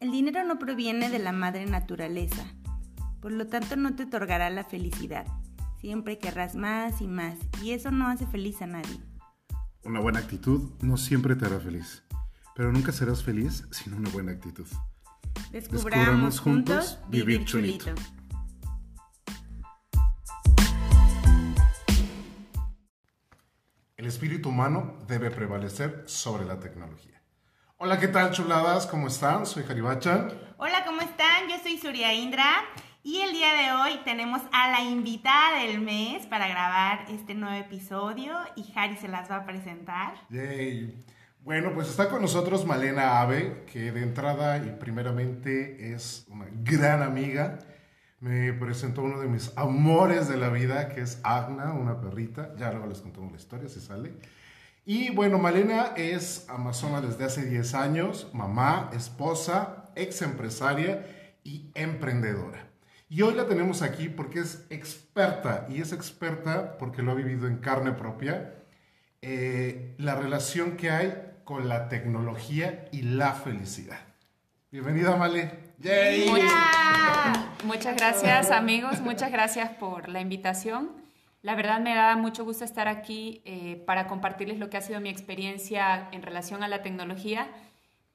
El dinero no proviene de la madre naturaleza, por lo tanto no te otorgará la felicidad. Siempre querrás más y más, y eso no hace feliz a nadie. Una buena actitud no siempre te hará feliz, pero nunca serás feliz sin una buena actitud. Descubramos, juntos vivir chulito. El espíritu humano debe prevalecer sobre la tecnología. Hola, ¿qué tal, chuladas? ¿Cómo están? Soy Jaribachan. Hola, ¿cómo están? Yo soy Surya Indra. Y el día de hoy tenemos a la invitada del mes para grabar este nuevo episodio y Jari se las va a presentar. Yay. Bueno, pues está con nosotros Malena Ave, que de entrada y primeramente es una gran amiga. Me presentó uno de mis amores de la vida, que es Agna, una perrita. Ya luego les contamos la historia, si sale. Y bueno, Malena es amazona desde hace 10 años, mamá, esposa, ex empresaria y emprendedora. Y hoy la tenemos aquí porque es experta, y es experta porque lo ha vivido en carne propia, eh, la relación que hay con la tecnología y la felicidad. Bienvenida, Male. ¡Yay! Muchas gracias, amigos. Muchas gracias por la invitación. La verdad me da mucho gusto estar aquí eh, para compartirles lo que ha sido mi experiencia en relación a la tecnología,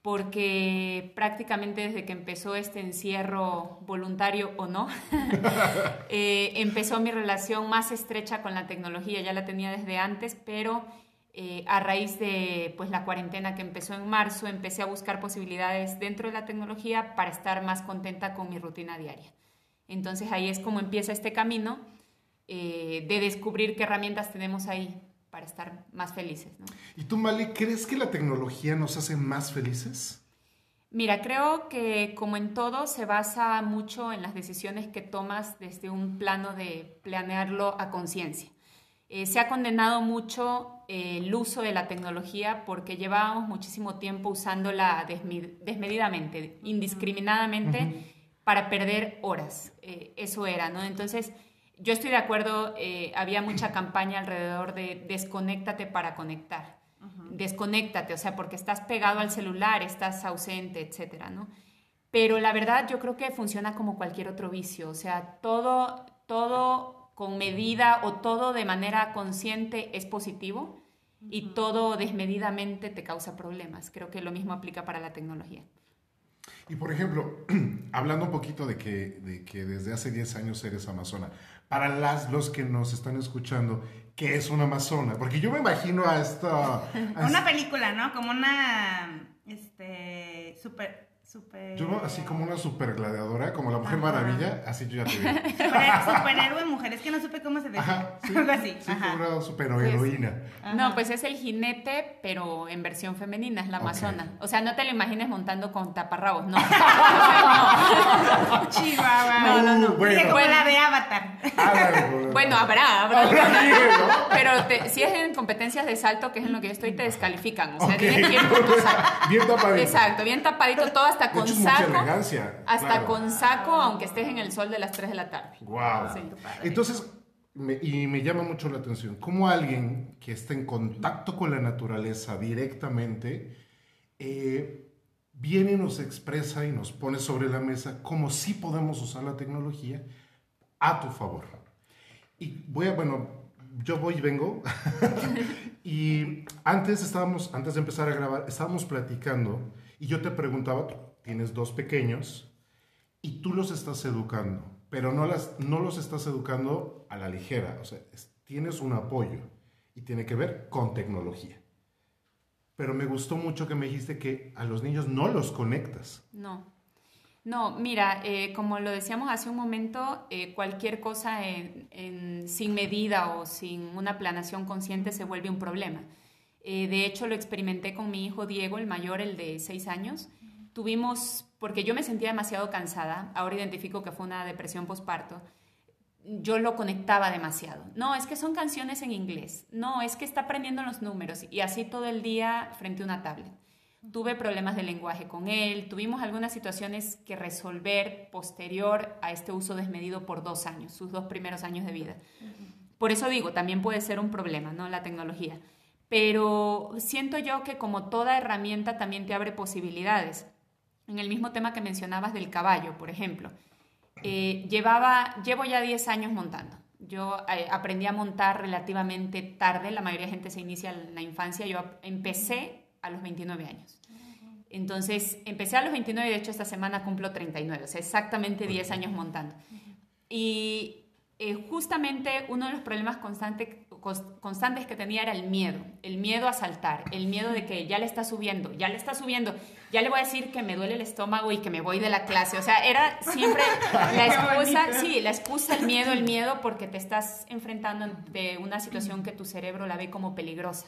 porque prácticamente desde que empezó este encierro voluntario o no, eh, empezó mi relación más estrecha con la tecnología. Ya la tenía desde antes, pero eh, a raíz de pues, la cuarentena que empezó en marzo, empecé a buscar posibilidades dentro de la tecnología para estar más contenta con mi rutina diaria. Entonces ahí es como empieza este camino eh, de descubrir qué herramientas tenemos ahí para estar más felices. ¿Y tú, Mali, crees que la tecnología nos hace más felices? Mira, creo que como en todo se basa mucho en las decisiones que tomas desde un plano de planearlo a conciencia. Eh, se ha condenado mucho eh, el uso de la tecnología porque llevábamos muchísimo tiempo usándola desmedidamente, indiscriminadamente, para perder horas. Eh, eso era, ¿no? Entonces, yo estoy de acuerdo, había mucha campaña alrededor de desconéctate para conectar. Desconéctate, o sea, porque estás pegado al celular, estás ausente, etcétera, ¿no? Pero la verdad yo creo que funciona como cualquier otro vicio, o sea, todo, todo con medida o todo de manera consciente es positivo y todo desmedidamente te causa problemas. Creo que lo mismo aplica para la tecnología. Y por ejemplo, hablando un poquito de que, de que desde hace 10 años eres amazona, para las, los que nos están escuchando, ¿qué es una amazona? Porque yo me imagino a esta... una película, ¿no? Como una... Este... Super Super... Yo así como una super gladiadora, como la Mujer Maravilla, así yo ya te vi. superhéroe mujer, es que no supe cómo se decía. Algo así. Sí, como una superheroína. no, pues es el jinete, pero en versión femenina, es la amazona. O sea, no te lo imagines montando con taparrabos, no. Chihuahua. No, no, no. Bueno. la de Avatar. bueno, habrá, habrá. Pero si es en competencias de salto, que es en lo que yo estoy, te descalifican. O sea, tienes que ir Bien tapadito. Exacto, bien tapadito, todo hasta con saco. Hasta con saco, aunque estés en el sol de las 3 de la tarde. Wow. Entonces, y me llama mucho la atención, cómo alguien que está en contacto con la naturaleza directamente, eh, viene y nos expresa y nos pone sobre la mesa cómo sí podemos usar la tecnología a tu favor. Y voy a, bueno, yo voy y vengo. y antes estábamos, antes de empezar a grabar, estábamos platicando y yo te preguntaba, tienes dos pequeños y tú los estás educando, pero no, las, no los estás educando a la ligera, o sea, tienes un apoyo y tiene que ver con tecnología. Pero me gustó mucho que me dijiste que a los niños no los conectas. No. No, mira, eh, como lo decíamos hace un momento, eh, cualquier cosa sin medida o sin una planación consciente se vuelve un problema. Eh, de hecho, lo experimenté con mi hijo Diego, el mayor, el de seis años. Tuvimos, porque yo me sentía demasiado cansada, ahora identifico que fue una depresión postparto, yo lo conectaba demasiado. No, es que son canciones en inglés. No, es que está aprendiendo los números y así todo el día frente a una tablet. Tuve problemas de lenguaje con él, tuvimos algunas situaciones que resolver posterior a este uso desmedido por dos años, sus dos primeros años de vida. Por eso digo, también puede ser un problema, ¿no? La tecnología pero siento yo que como toda herramienta también te abre posibilidades. en el mismo tema que mencionabas del caballo, por ejemplo. Eh, llevaba, llevo ya 10 años montando. Yo eh, aprendí a montar relativamente tarde, la mayoría de gente se inicia en la infancia, yo empecé a los 29 años. Entonces, empecé a los 29 y de hecho esta semana cumplo 39, o sea, exactamente 10 años montando. Y eh, justamente uno de los problemas constantes, constantes que tenía era el miedo, el miedo a saltar, el miedo de que ya le está subiendo, ya le está subiendo, ya le voy a decir que me duele el estómago y que me voy de la clase. O sea, era siempre la excusa, sí, la excusa, el miedo, el miedo, porque te estás enfrentando de una situación que tu cerebro la ve como peligrosa.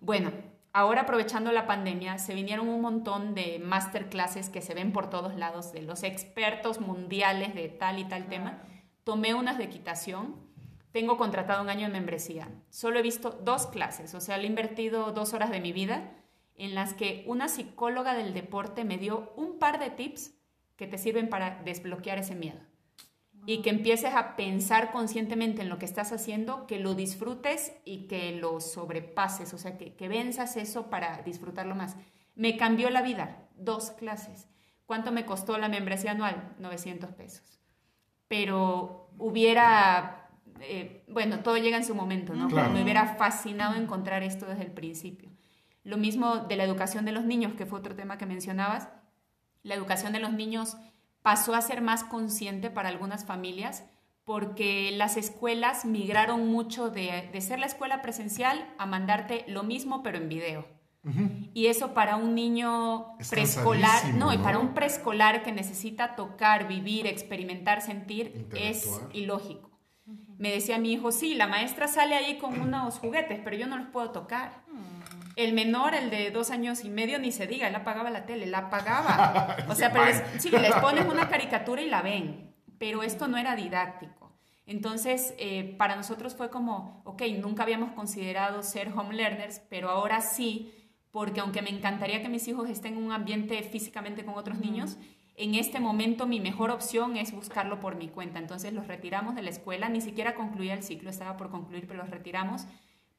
Bueno, ahora aprovechando la pandemia, se vinieron un montón de masterclasses que se ven por todos lados de los expertos mundiales de tal y tal tema tomé unas de equitación, tengo contratado un año de membresía. Solo he visto dos clases, o sea, le he invertido dos horas de mi vida en las que una psicóloga del deporte me dio un par de tips que te sirven para desbloquear ese miedo. Y que empieces a pensar conscientemente en lo que estás haciendo, que lo disfrutes y que lo sobrepases, o sea, que, que venzas eso para disfrutarlo más. Me cambió la vida, dos clases. ¿Cuánto me costó la membresía anual? 900 pesos pero hubiera, eh, bueno, todo llega en su momento, ¿no? me hubiera fascinado encontrar esto desde el principio. Lo mismo de la educación de los niños, que fue otro tema que mencionabas. La educación de los niños pasó a ser más consciente para algunas familias porque las escuelas migraron mucho de, de ser la escuela presencial a mandarte lo mismo pero en video. Y eso para un niño preescolar, no, y para un preescolar que necesita tocar, vivir, experimentar, sentir, es ilógico. Me decía mi hijo, sí, la maestra sale ahí con unos juguetes, pero yo no los puedo tocar. El menor, el de dos años y medio, ni se diga, él apagaba la tele, la apagaba. O sea, pero sí, les pones una caricatura y la ven, pero esto no era didáctico. Entonces, eh, para nosotros fue como, ok, nunca habíamos considerado ser home learners, pero ahora sí porque aunque me encantaría que mis hijos estén en un ambiente físicamente con otros niños, en este momento mi mejor opción es buscarlo por mi cuenta. Entonces los retiramos de la escuela, ni siquiera concluía el ciclo, estaba por concluir, pero los retiramos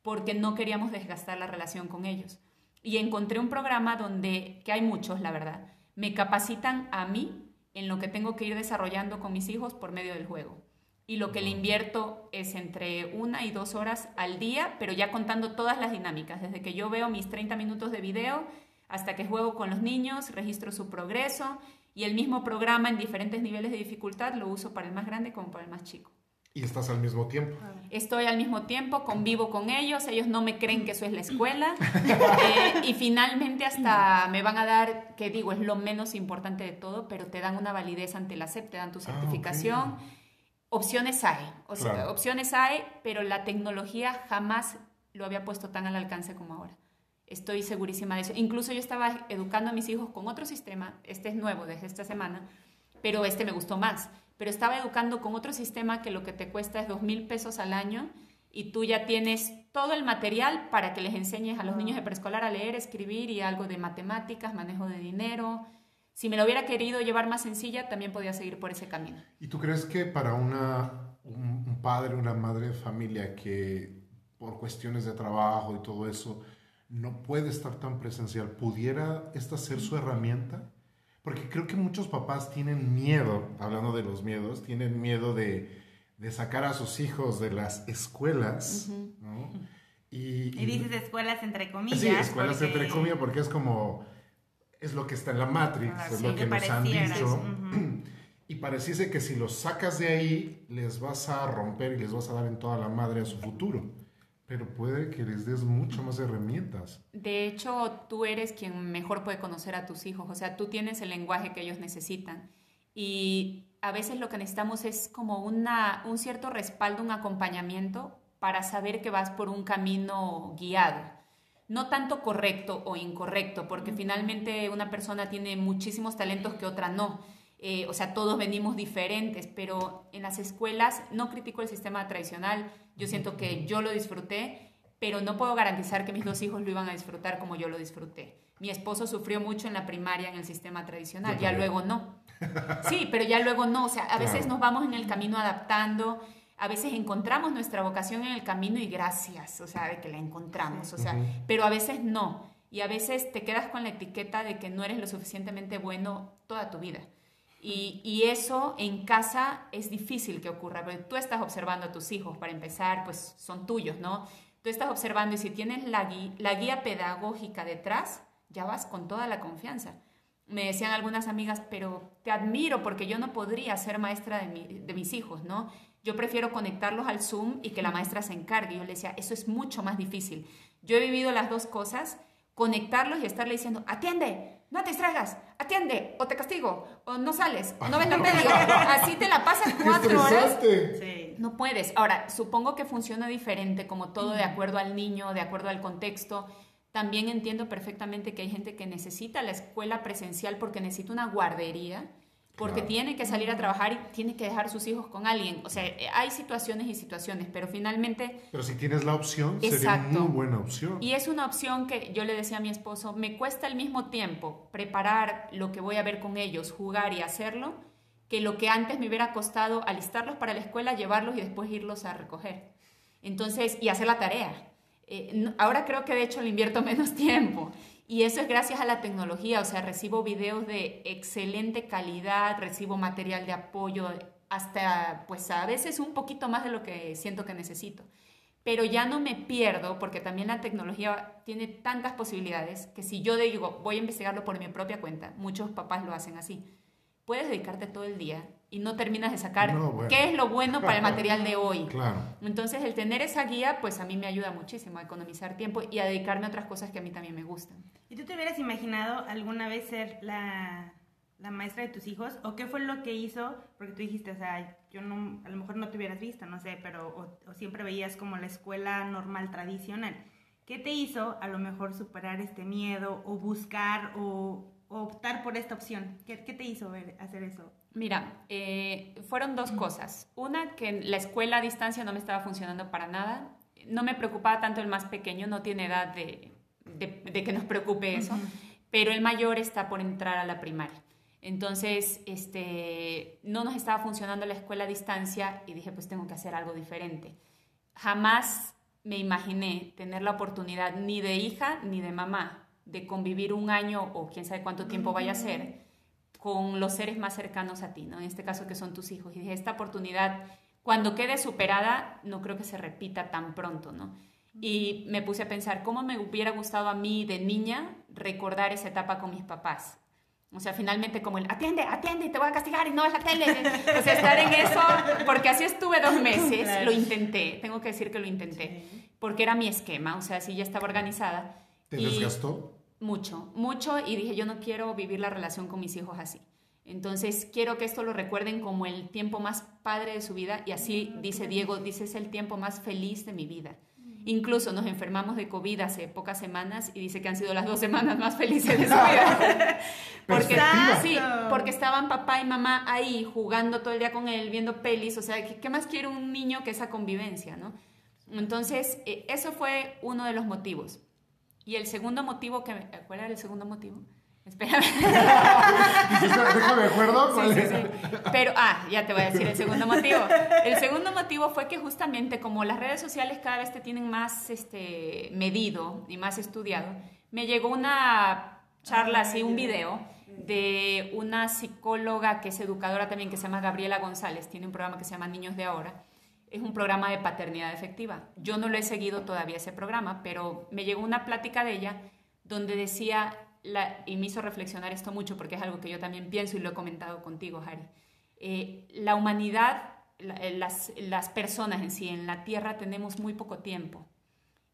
porque no queríamos desgastar la relación con ellos. Y encontré un programa donde, que hay muchos, la verdad, me capacitan a mí en lo que tengo que ir desarrollando con mis hijos por medio del juego y lo que le invierto es entre una y dos horas al día, pero ya contando todas las dinámicas, desde que yo veo mis 30 minutos de video hasta que juego con los niños, registro su progreso y el mismo programa en diferentes niveles de dificultad lo uso para el más grande como para el más chico. ¿Y estás al mismo tiempo? Estoy al mismo tiempo, convivo con ellos, ellos no me creen que eso es la escuela eh, y finalmente hasta me van a dar, que digo, es lo menos importante de todo, pero te dan una validez ante la SEP, te dan tu ah, certificación opciones hay, o sea, opciones hay, pero la tecnología jamás lo había puesto tan al alcance como ahora. Estoy segurísima de eso. Incluso yo estaba educando a mis hijos con otro sistema, este es nuevo desde esta semana, pero este me gustó más. Pero estaba educando con otro sistema que lo que te cuesta es dos mil pesos al año y tú ya tienes todo el material para que les enseñes a los niños de preescolar a leer, escribir y algo de matemáticas, manejo de dinero, si me lo hubiera querido llevar más sencilla, también podía seguir por ese camino. ¿Y tú crees que para una, un, padre, una madre de familia que por cuestiones de trabajo y todo eso no puede estar tan presencial, ¿pudiera esta ser su herramienta? Porque creo que muchos papás tienen miedo, hablando de los miedos, tienen miedo de, de sacar a sus hijos de las escuelas, ¿no? Y, y, dices escuelas entre comillas. Sí, escuelas entre comillas porque es como es lo que está en la Matrix, ah, es lo que, nos han dicho. Y pareciese que si los sacas de ahí, les vas a romper y les vas a dar en toda la madre a su futuro. Pero puede que les des mucho más herramientas. De hecho, tú eres quien mejor puede conocer a tus hijos. O sea, tú tienes el lenguaje que ellos necesitan. Y a veces lo que necesitamos es como una, un cierto respaldo, un acompañamiento para saber que vas por un camino guiado no tanto correcto o incorrecto, porque finalmente una persona tiene muchísimos talentos que otra no. Eh, o sea, todos venimos diferentes, pero en las escuelas no critico el sistema tradicional, yo siento que yo lo disfruté, pero no puedo garantizar que mis dos hijos lo iban a disfrutar como yo lo disfruté. Mi esposo sufrió mucho en la primaria en el sistema tradicional, ya luego no. Sí, pero ya luego no, o sea, a veces nos vamos en el camino adaptando a veces encontramos nuestra vocación en el camino y gracias, o sea, de que la encontramos, o sea, pero a veces no. Y a veces te quedas con la etiqueta de que no eres lo suficientemente bueno toda tu vida. Y, eso en casa es difícil que ocurra, porque tú estás observando a tus hijos, para empezar, pues son tuyos, ¿no? Tú estás observando y si tienes la guía, la guía pedagógica detrás, ya vas con toda la confianza. Me decían algunas amigas, pero te admiro porque yo no podría ser maestra de, de mis hijos, ¿no? Yo prefiero conectarlos al Zoom y que la maestra se encargue. Yo le decía, eso es mucho más difícil. Yo he vivido las dos cosas, conectarlos y estarle diciendo, atiende, no te distraigas, atiende, o te castigo, o no sales, o no ves la peli. Así te la pasas cuatro horas. Sí. No puedes. Ahora, supongo que funciona diferente, como todo de acuerdo al niño, de acuerdo al contexto. También entiendo perfectamente que hay gente que necesita la escuela presencial porque necesita una guardería porque tiene que salir a trabajar y tiene que dejar sus hijos con alguien. O sea, eh, hay situaciones y situaciones, pero finalmente... Pero si tienes la opción, sería muy buena opción. Y es una opción que yo le decía a mi esposo, me cuesta al mismo tiempo preparar lo que voy a ver con ellos, jugar y hacerlo, que lo que antes me hubiera costado alistarlos para la escuela, llevarlos y después irlos a recoger. Entonces, y hacer la tarea. Eh, ahora creo que de hecho le invierto menos tiempo. Y eso es gracias a la tecnología, o sea, recibo videos de excelente calidad, recibo material de apoyo, hasta pues a veces un poquito más de lo que siento que necesito. Pero ya no me pierdo porque también la tecnología tiene tantas posibilidades que si yo digo voy a investigarlo por mi propia cuenta, muchos papás lo hacen así. Puedes dedicarte todo el día y no terminas de sacar qué es lo bueno para el material de hoy. Claro. Entonces, el tener esa guía, pues a mí me ayuda muchísimo a economizar tiempo y a dedicarme a otras cosas que a mí también me gustan. ¿Y tú te hubieras imaginado alguna vez ser la, la maestra de tus hijos? ¿O qué fue lo que hizo? Porque tú dijiste, o sea, yo no, a lo mejor no te hubieras visto, no sé, pero o, o siempre veías como la escuela normal, tradicional. ¿Qué te hizo a lo mejor superar este miedo o buscar o optar por esta opción? ¿Qué, qué te hizo ver, hacer eso? Mira, eh, fueron dos cosas. Una, que la escuela a distancia no me estaba funcionando para nada. No me preocupaba tanto el más pequeño, no tiene edad de, de, que nos preocupe eso, pero el mayor está por entrar a la primaria. Entonces, este, no nos estaba funcionando la escuela a distancia y dije, pues tengo que hacer algo diferente. Jamás me imaginé tener la oportunidad ni de hija ni de mamá de convivir un año o quién sabe cuánto tiempo vaya a ser con los seres más cercanos a ti, ¿no? En este caso que son tus hijos. Y dije, esta oportunidad, cuando quede superada, no creo que se repita tan pronto, ¿no? Y me puse a pensar, ¿cómo me hubiera gustado a mí de niña recordar esa etapa con mis papás? O sea, finalmente como el, atiende, atiende, te voy a castigar y no es la tele. O sea, estar en eso, porque así estuve dos meses, lo intenté, tengo que decir que lo intenté, porque era mi esquema, o sea, así ya estaba organizada. ¿Te desgastó? Mucho, mucho y dije, yo no quiero vivir la relación con mis hijos así. Entonces, quiero que esto lo recuerden como el tiempo más padre de su vida y así dice Diego, dice es el tiempo más feliz de mi vida. Incluso nos enfermamos de COVID hace pocas semanas y dice que han sido las dos semanas más felices de su vida. porque, sí, porque estaban papá y mamá ahí jugando todo el día con él, viendo pelis. O sea, ¿qué, más quiere un niño que esa convivencia? ¿no? Entonces, eh, eso fue uno de los motivos. Y el segundo motivo que... ¿Cuál era el segundo motivo? Espérame. Déjame acuerdo. Sí, sí, sí. Pero, ah, ya te voy a decir el segundo motivo. El segundo motivo fue que justamente como las redes sociales cada vez te tienen más este, medido y más estudiado, me llegó una charla, así, un video de una psicóloga que es educadora también, que se llama Gabriela González, tiene un programa que se llama Niños de Ahora es un programa de paternidad efectiva. Yo no lo he seguido todavía ese programa, pero me llegó una plática de ella donde decía, y me hizo reflexionar esto mucho porque es algo que yo también pienso y lo he comentado contigo, Harry. Eh, la humanidad, eh, las, personas en sí, en la Tierra tenemos muy poco tiempo.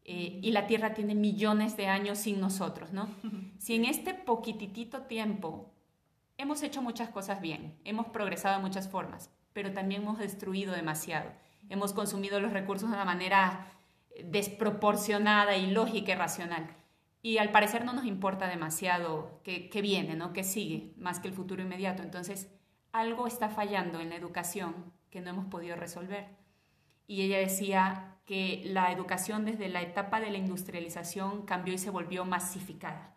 Eh, y la Tierra tiene millones de años sin nosotros, ¿no? Si en este poquitito tiempo hemos hecho muchas cosas bien, hemos progresado de muchas formas, pero también hemos destruido demasiado hemos consumido los recursos de una manera desproporcionada, ilógica y racional. Y al parecer no nos importa demasiado qué, viene, ¿no? qué sigue, más que el futuro inmediato. Entonces, algo está fallando en la educación que no hemos podido resolver. Y ella decía que la educación desde la etapa de la industrialización cambió y se volvió masificada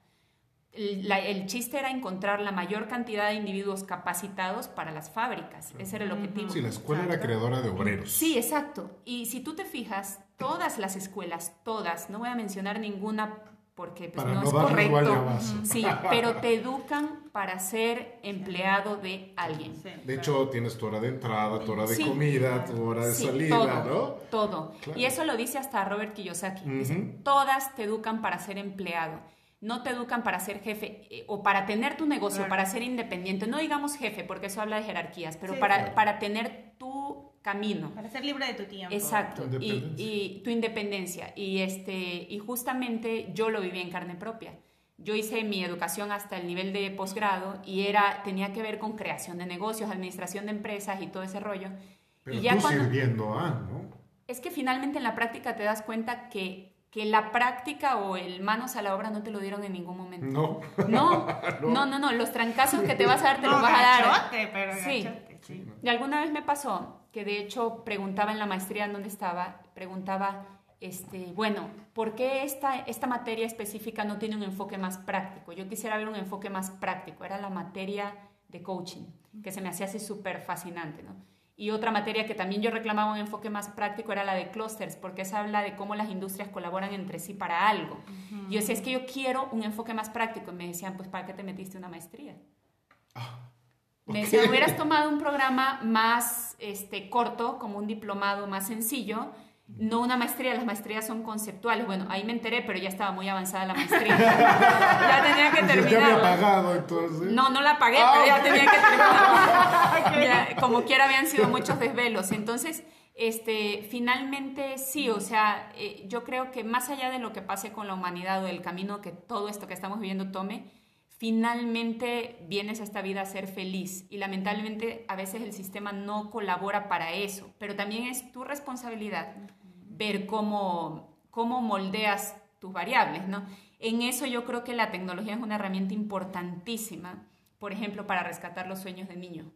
el chiste era encontrar la mayor cantidad de individuos capacitados para las fábricas. Ese era el objetivo. Sí, la escuela era creadora de obreros. Sí, exacto. Y si tú te fijas, todas las escuelas, todas, no voy a mencionar ninguna porque pues, no, es correcto. Sí, pero te educan para ser empleado de alguien. de hecho, tienes tu hora de entrada, tu hora de comida, tu hora de salida, ¿no? Todo. Y eso lo dice hasta Robert Kiyosaki. Dice, todas te educan para ser empleado. No te educan para ser jefe eh, o para tener tu negocio, para ser independiente. No digamos jefe, porque eso habla de jerarquías, pero para, para tener tu camino. Para ser libre de tu tiempo. Exacto. y, y, tu independencia. Y, este, y justamente yo lo viví en carne propia. Yo hice mi educación hasta el nivel de posgrado y era, tenía que ver con creación de negocios, administración de empresas y todo ese rollo. Pero y ya tú sirviendo a, ¿no? Es que finalmente en la práctica te das cuenta que, que la práctica o el manos a la obra no te lo dieron en ningún momento. No. No, no, no, no. Los trancazos que te vas a dar te los vas a dar. pero sí. sí. Y alguna vez me pasó que de hecho preguntaba en la maestría en donde estaba, preguntaba, este, bueno, ¿por qué esta, esta materia específica no tiene un enfoque más práctico? Yo quisiera ver un enfoque más práctico, era la materia de coaching, que se me hacía así súper fascinante, ¿no? Y otra materia que también yo reclamaba un enfoque más práctico era la de clusters, porque esa habla de cómo las industrias colaboran entre sí para algo. Y yo decía, es que yo quiero un enfoque más práctico. Y me decían, pues, ¿para qué te metiste una maestría? Ah, me decían, hubieras tomado un programa más este, corto, como un diplomado más sencillo, no una maestría, las maestrías son conceptuales. Bueno, ahí me enteré, pero ya estaba muy avanzada la maestría. ya tenía que terminar. ¿Ya había pagado entonces? No, no la pagué, pero ya ah, tenía que terminar. como quiera habían sido muchos desvelos. Entonces, este, finalmente sí, o sea, eh, yo creo que más allá de lo que pase con la humanidad o el camino que todo esto que estamos viviendo tome, finalmente vienes a esta vida a ser feliz y lamentablemente a veces el sistema no colabora para eso, pero también es tu responsabilidad ver cómo, cómo moldeas tus variables, ¿no? En eso yo creo que la tecnología es una herramienta importantísima, por ejemplo, para rescatar los sueños de niño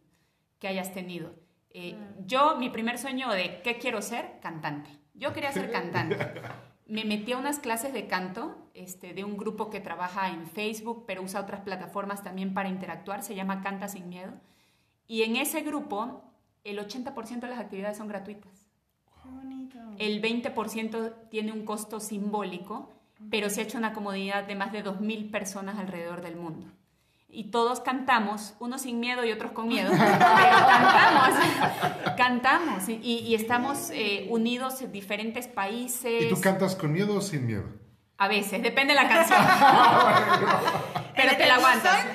que hayas tenido. Eh, yo, mi primer sueño de qué quiero ser, cantante. Yo quería ser cantante. me metí a unas clases de canto este, de un grupo que trabaja en Facebook, pero usa otras plataformas también para interactuar, se llama Canta sin Miedo. Y en ese grupo, el 80% de las actividades son gratuitas. El 20% tiene un costo simbólico, pero se ha hecho una comunidad de más de 2.000 personas alrededor del mundo y todos cantamos, unos sin miedo y otros con miedo, pero cantamos, cantamos y, estamos eh, unidos en diferentes países. ¿Y tú cantas con miedo o sin miedo? A veces, depende de la canción. pero te la aguantas.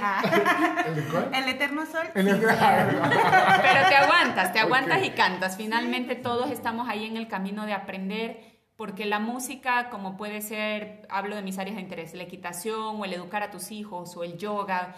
¿El, cuál? el Eterno Sol. pero te aguantas, te aguantas y cantas. Finalmente todos estamos ahí en el camino de aprender porque la música, como puede ser, hablo de mis áreas de interés, la equitación o el educar a tus hijos o el yoga,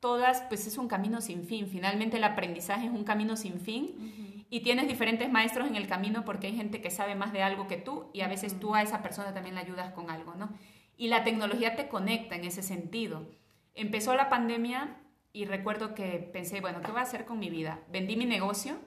todas, pues es un camino sin fin. Finalmente el aprendizaje es un camino sin fin y tienes diferentes maestros en el camino porque hay gente que sabe más de algo que tú y a veces tú a esa persona también le ayudas con algo, ¿no? Y la tecnología te conecta en ese sentido. Empezó la pandemia y recuerdo que pensé, bueno, ¿qué voy a hacer con mi vida? Vendí mi negocio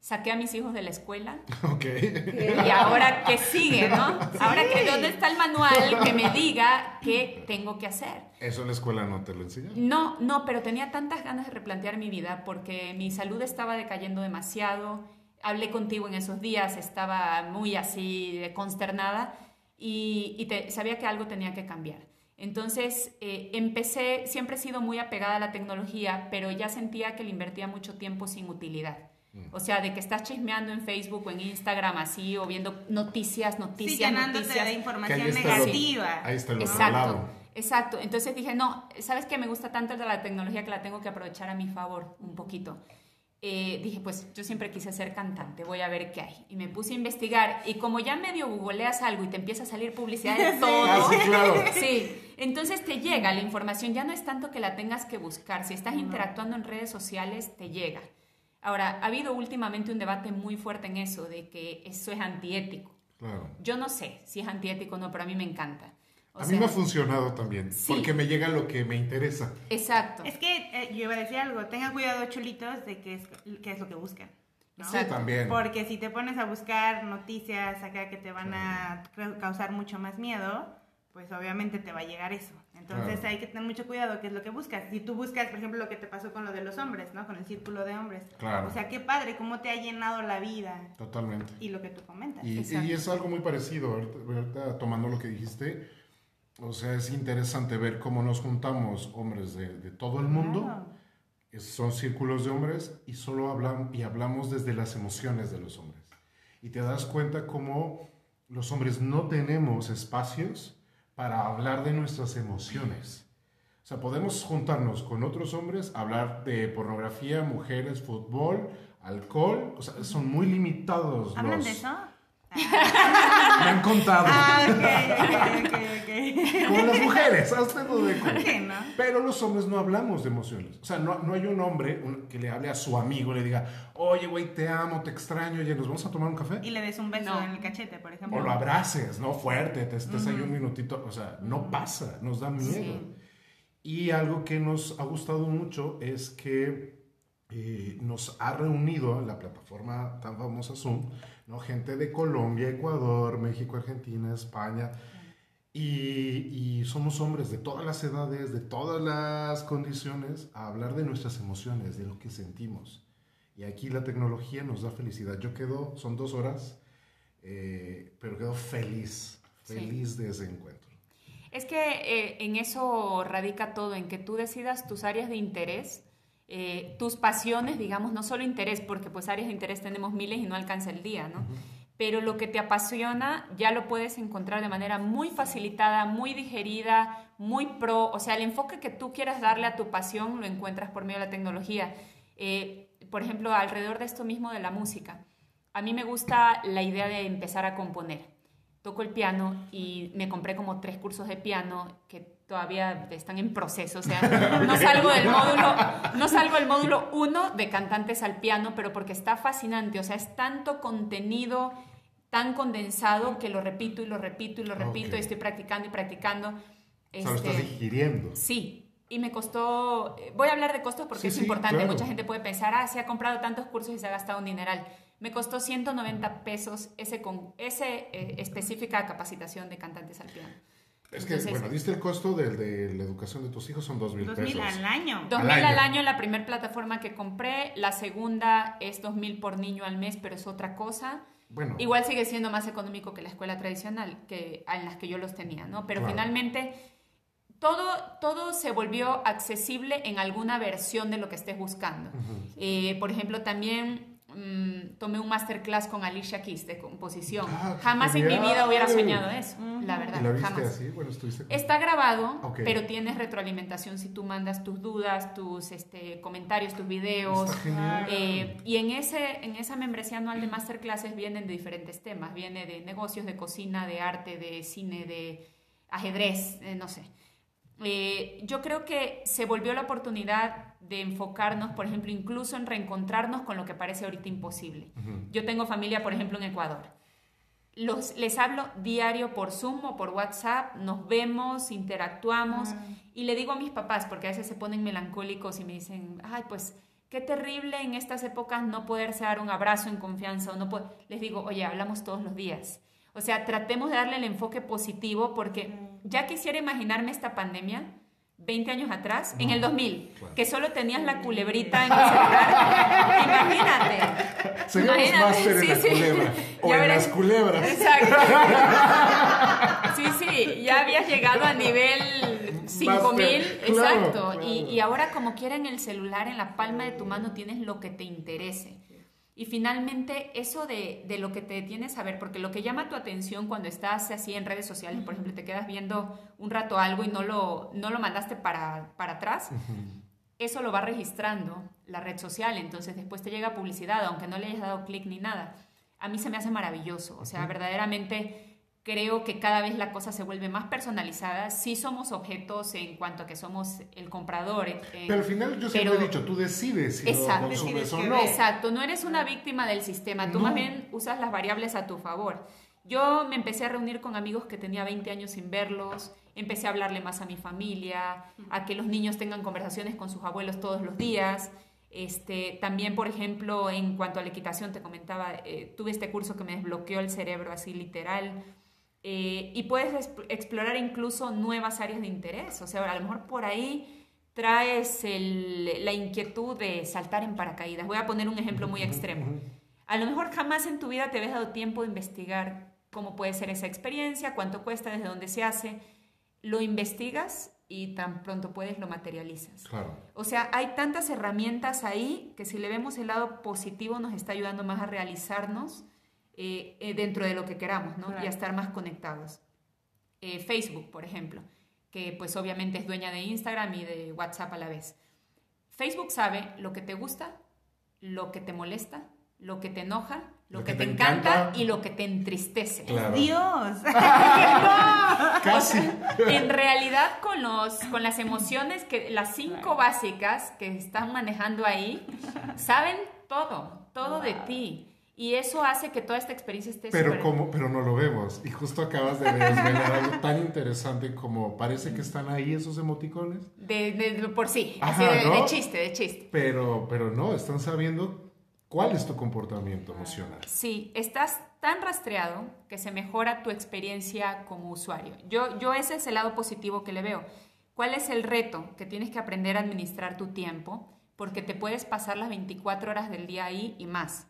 saqué a mis hijos de la escuela. Ok. Y ahora, ¿qué sigue, no? Ahora, que ¿dónde está el manual que me diga qué tengo que hacer? ¿Eso en la escuela no te lo enseñan? No, no, pero tenía tantas ganas de replantear mi vida porque mi salud estaba decayendo demasiado. Hablé contigo en esos días, estaba muy así consternada y, te, sabía que algo tenía que cambiar. Entonces eh, empecé, siempre he sido muy apegada a la tecnología, pero ya sentía que le invertía mucho tiempo sin utilidad. Mm. O sea, de que estás chismeando en Facebook o en Instagram así, o viendo noticias, noticias, sí, noticias. de información negativa. ahí está el Exacto. Exacto. Entonces dije, no, ¿sabes qué? Me gusta tanto de la tecnología que la tengo que aprovechar a mi favor un poquito. Eh, dije, pues yo siempre quise ser cantante, voy a ver qué hay. Y me puse a investigar y como ya medio googleas algo y te empieza a salir publicidad de todo. Ah, sí, claro. sí, entonces te llega la información, ya no es tanto que la tengas que buscar, si estás interactuando en redes sociales, te llega. Ahora, ha habido últimamente un debate muy fuerte en eso, de que eso es antiético. Claro. Yo no sé si es antiético o no, pero a mí me encanta. a mí me ha funcionado también, porque me llega lo que me interesa. Exacto. Es que eh, yo iba a decir algo, tengan cuidado chulitos de qué es, qué es lo que buscan. Sí, también. Porque si te pones a buscar noticias acá que te van a causar mucho más miedo, pues obviamente te va a llegar eso. Entonces hay que tener mucho cuidado qué es lo que buscas. Si tú buscas, por ejemplo, lo que te pasó con lo de los hombres, ¿no? Con el círculo de hombres. Claro. O sea, qué padre, cómo te ha llenado la vida. Totalmente. Y lo que tú comentas. Y, y es algo muy parecido, ahorita, tomando lo que dijiste, O sea, es interesante ver cómo nos juntamos hombres de, de todo el mundo. Son círculos de hombres y solo hablan, y hablamos desde las emociones de los hombres. Y te das cuenta cómo los hombres no tenemos espacios para hablar de nuestras emociones. O sea, podemos juntarnos con otros hombres, hablar de pornografía, mujeres, fútbol, alcohol. O sea, son muy limitados. ¿Hablan de eso? Me han contado. Ah, ok, ok, ok. Como las mujeres, hasta lo de qué no? Pero los hombres no hablamos de emociones. O sea, no, no hay un hombre un- que le hable a su amigo, le diga, oye, güey, te amo, te extraño, oye, ¿nos vamos a tomar un café? Y le des un beso No. en el cachete, por ejemplo. O lo abraces, ¿no? Fuerte, te estés ahí un minutito. O sea, no pasa, nos da miedo. Sí. Y algo que nos ha gustado mucho es que eh, nos ha reunido en la plataforma tan famosa Zoom, ¿no? Gente de Colombia, Ecuador, México, Argentina, España. Y, y somos hombres de todas las edades, de todas las condiciones, a hablar de nuestras emociones, de lo que sentimos. Y aquí la tecnología nos da felicidad. Yo quedo, son dos horas, eh, pero quedo feliz, Sí. feliz de ese encuentro. Es que eh, en eso radica todo, en que tú decidas tus áreas de interés, eh, tus pasiones, digamos, no solo interés, porque pues áreas de interés tenemos miles y no alcanza el día, ¿no? Pero lo que te apasiona ya lo puedes encontrar de manera muy facilitada, muy digerida, muy pro, o sea, el enfoque que tú quieras darle a tu pasión lo encuentras por medio de la tecnología. Eh, por ejemplo, alrededor de esto mismo de la música, a mí me gusta la idea de empezar a componer toco el piano y me compré como tres cursos de piano que todavía están en proceso, o sea, no salgo del módulo, no salgo del módulo 1 de cantantes al piano, pero porque está fascinante, o sea, es tanto contenido tan condensado que lo repito y lo repito y lo repito y estoy practicando y practicando. O sea, lo estás Este, digiriendo. Sí, y me costó, voy a hablar de costos porque Sí, es sí, importante, claro. mucha gente puede pensar, ah, se ha comprado tantos cursos y se ha gastado un dineral. Me costó 190 pesos ese, con, ese eh, específica capacitación de cantantes al piano. Es que, Entonces- bueno, diste el costo del- de, la educación de tus hijos, son dos mil Dos pesos. mil al año. 2000 Al al año. la primera plataforma que compré, la segunda es 2000 por niño al mes, pero es otra cosa. Bueno, Igual sigue siendo más económico que la escuela tradicional, que en las que yo los tenía, ¿no? Pero Claro. finalmente todo, todo se volvió accesible en alguna versión de lo que estés buscando. Eh, por ejemplo, también mm, tomé un masterclass con Alicia Keys de composición. Ah, jamás en mi genial. vida hubiera soñado eso, la ¿y verdad, la viste jamás. así? Bueno, estuviste con- Está grabado, Ok. pero tienes retroalimentación si tú mandas tus dudas, tus este, comentarios, tus videos. Genial. Eh, y en, ese, en esa membresía anual de masterclasses vienen de diferentes temas. Viene de negocios, de cocina, de arte, de cine, de ajedrez, eh, no sé. Eh, yo creo que se volvió la oportunidad de enfocarnos, por ejemplo, incluso en reencontrarnos con lo que parece ahorita imposible. Yo tengo familia, por ejemplo, en Ecuador. Los, les hablo diario por Zoom o por WhatsApp, nos vemos, interactuamos y le digo a mis papás, porque a veces se ponen melancólicos y me dicen, ay, pues qué terrible en estas épocas no poderse dar un abrazo en confianza o no po-". Les digo, oye, hablamos todos los días. O sea, tratemos de darle el enfoque positivo porque ya quisiera imaginarme esta pandemia 20 años atrás, en el 2000, claro. que solo tenías la culebrita en el celular. Imagínate. Seríamos Imagínate, máster en sí, la sí. culebra. O Ya en verás. las culebras. Exacto. Sí, sí, ya habías llegado a nivel 5000, Máster, claro, exacto. claro. Y, y ahora como quiera en el celular, en la palma de tu mano, tienes lo que te interese. Y finalmente, eso de, de lo que te detienes a ver, porque lo que llama tu atención cuando estás así en redes sociales, por ejemplo, te quedas viendo un rato algo y no lo, no lo mandaste para, para atrás, eso lo va registrando la red social, entonces después te llega publicidad, aunque no le hayas dado clic ni nada. A mí se me hace maravilloso, o sea, verdaderamente creo que cada vez la cosa se vuelve más personalizada. Sí somos objetos en cuanto a que somos el comprador. en- en- Pero al final yo siempre pero- he dicho, tú decides si Exacto. lo consumes Decides o no. Exacto, no eres una víctima del sistema, tú No. más bien usas las variables a tu favor. Yo me empecé a reunir con amigos que tenía 20 años sin verlos, empecé a hablarle más a mi familia, a que los niños tengan conversaciones con sus abuelos todos los días. Este, también, por ejemplo, en cuanto a la equitación, te comentaba, eh, tuve este curso que me desbloqueó el cerebro así literal. Eh, y puedes exp- explorar incluso nuevas áreas de interés. O sea, a lo mejor por ahí traes el- la inquietud de saltar en paracaídas. Voy a poner un ejemplo muy extremo. A lo mejor jamás en tu vida te habías dado tiempo de investigar cómo puede ser esa experiencia, cuánto cuesta, desde dónde se hace. lo investigas y tan pronto puedes lo materializas. Claro. O sea, hay tantas herramientas ahí que si le vemos el lado positivo nos está ayudando más a realizarnos eh, eh, dentro de lo que queramos, ¿no? Y a estar más conectados. Eh, Facebook, por ejemplo, que pues obviamente es dueña de Instagram y de WhatsApp a la vez. Facebook sabe lo que te gusta, lo que te molesta, lo que te enoja, lo, que, te, encanta, y lo que te entristece. Dios. Casi. en realidad con los con las emociones que las cinco básicas que están manejando ahí saben todo, todo de ti. Y eso hace que toda esta experiencia esté pero como Pero no lo vemos. Y justo acabas de desvelar algo tan interesante como parece que están ahí esos emoticones. De, por sí, así de, chiste, de chiste. Pero, pero no, están sabiendo cuál es tu comportamiento emocional. Sí, estás tan rastreado que se mejora tu experiencia como usuario. Yo, yo ese es el lado positivo que le veo. ¿Cuál es el reto? Que tienes que aprender a administrar tu tiempo porque te puedes pasar las 24 horas del día ahí y más.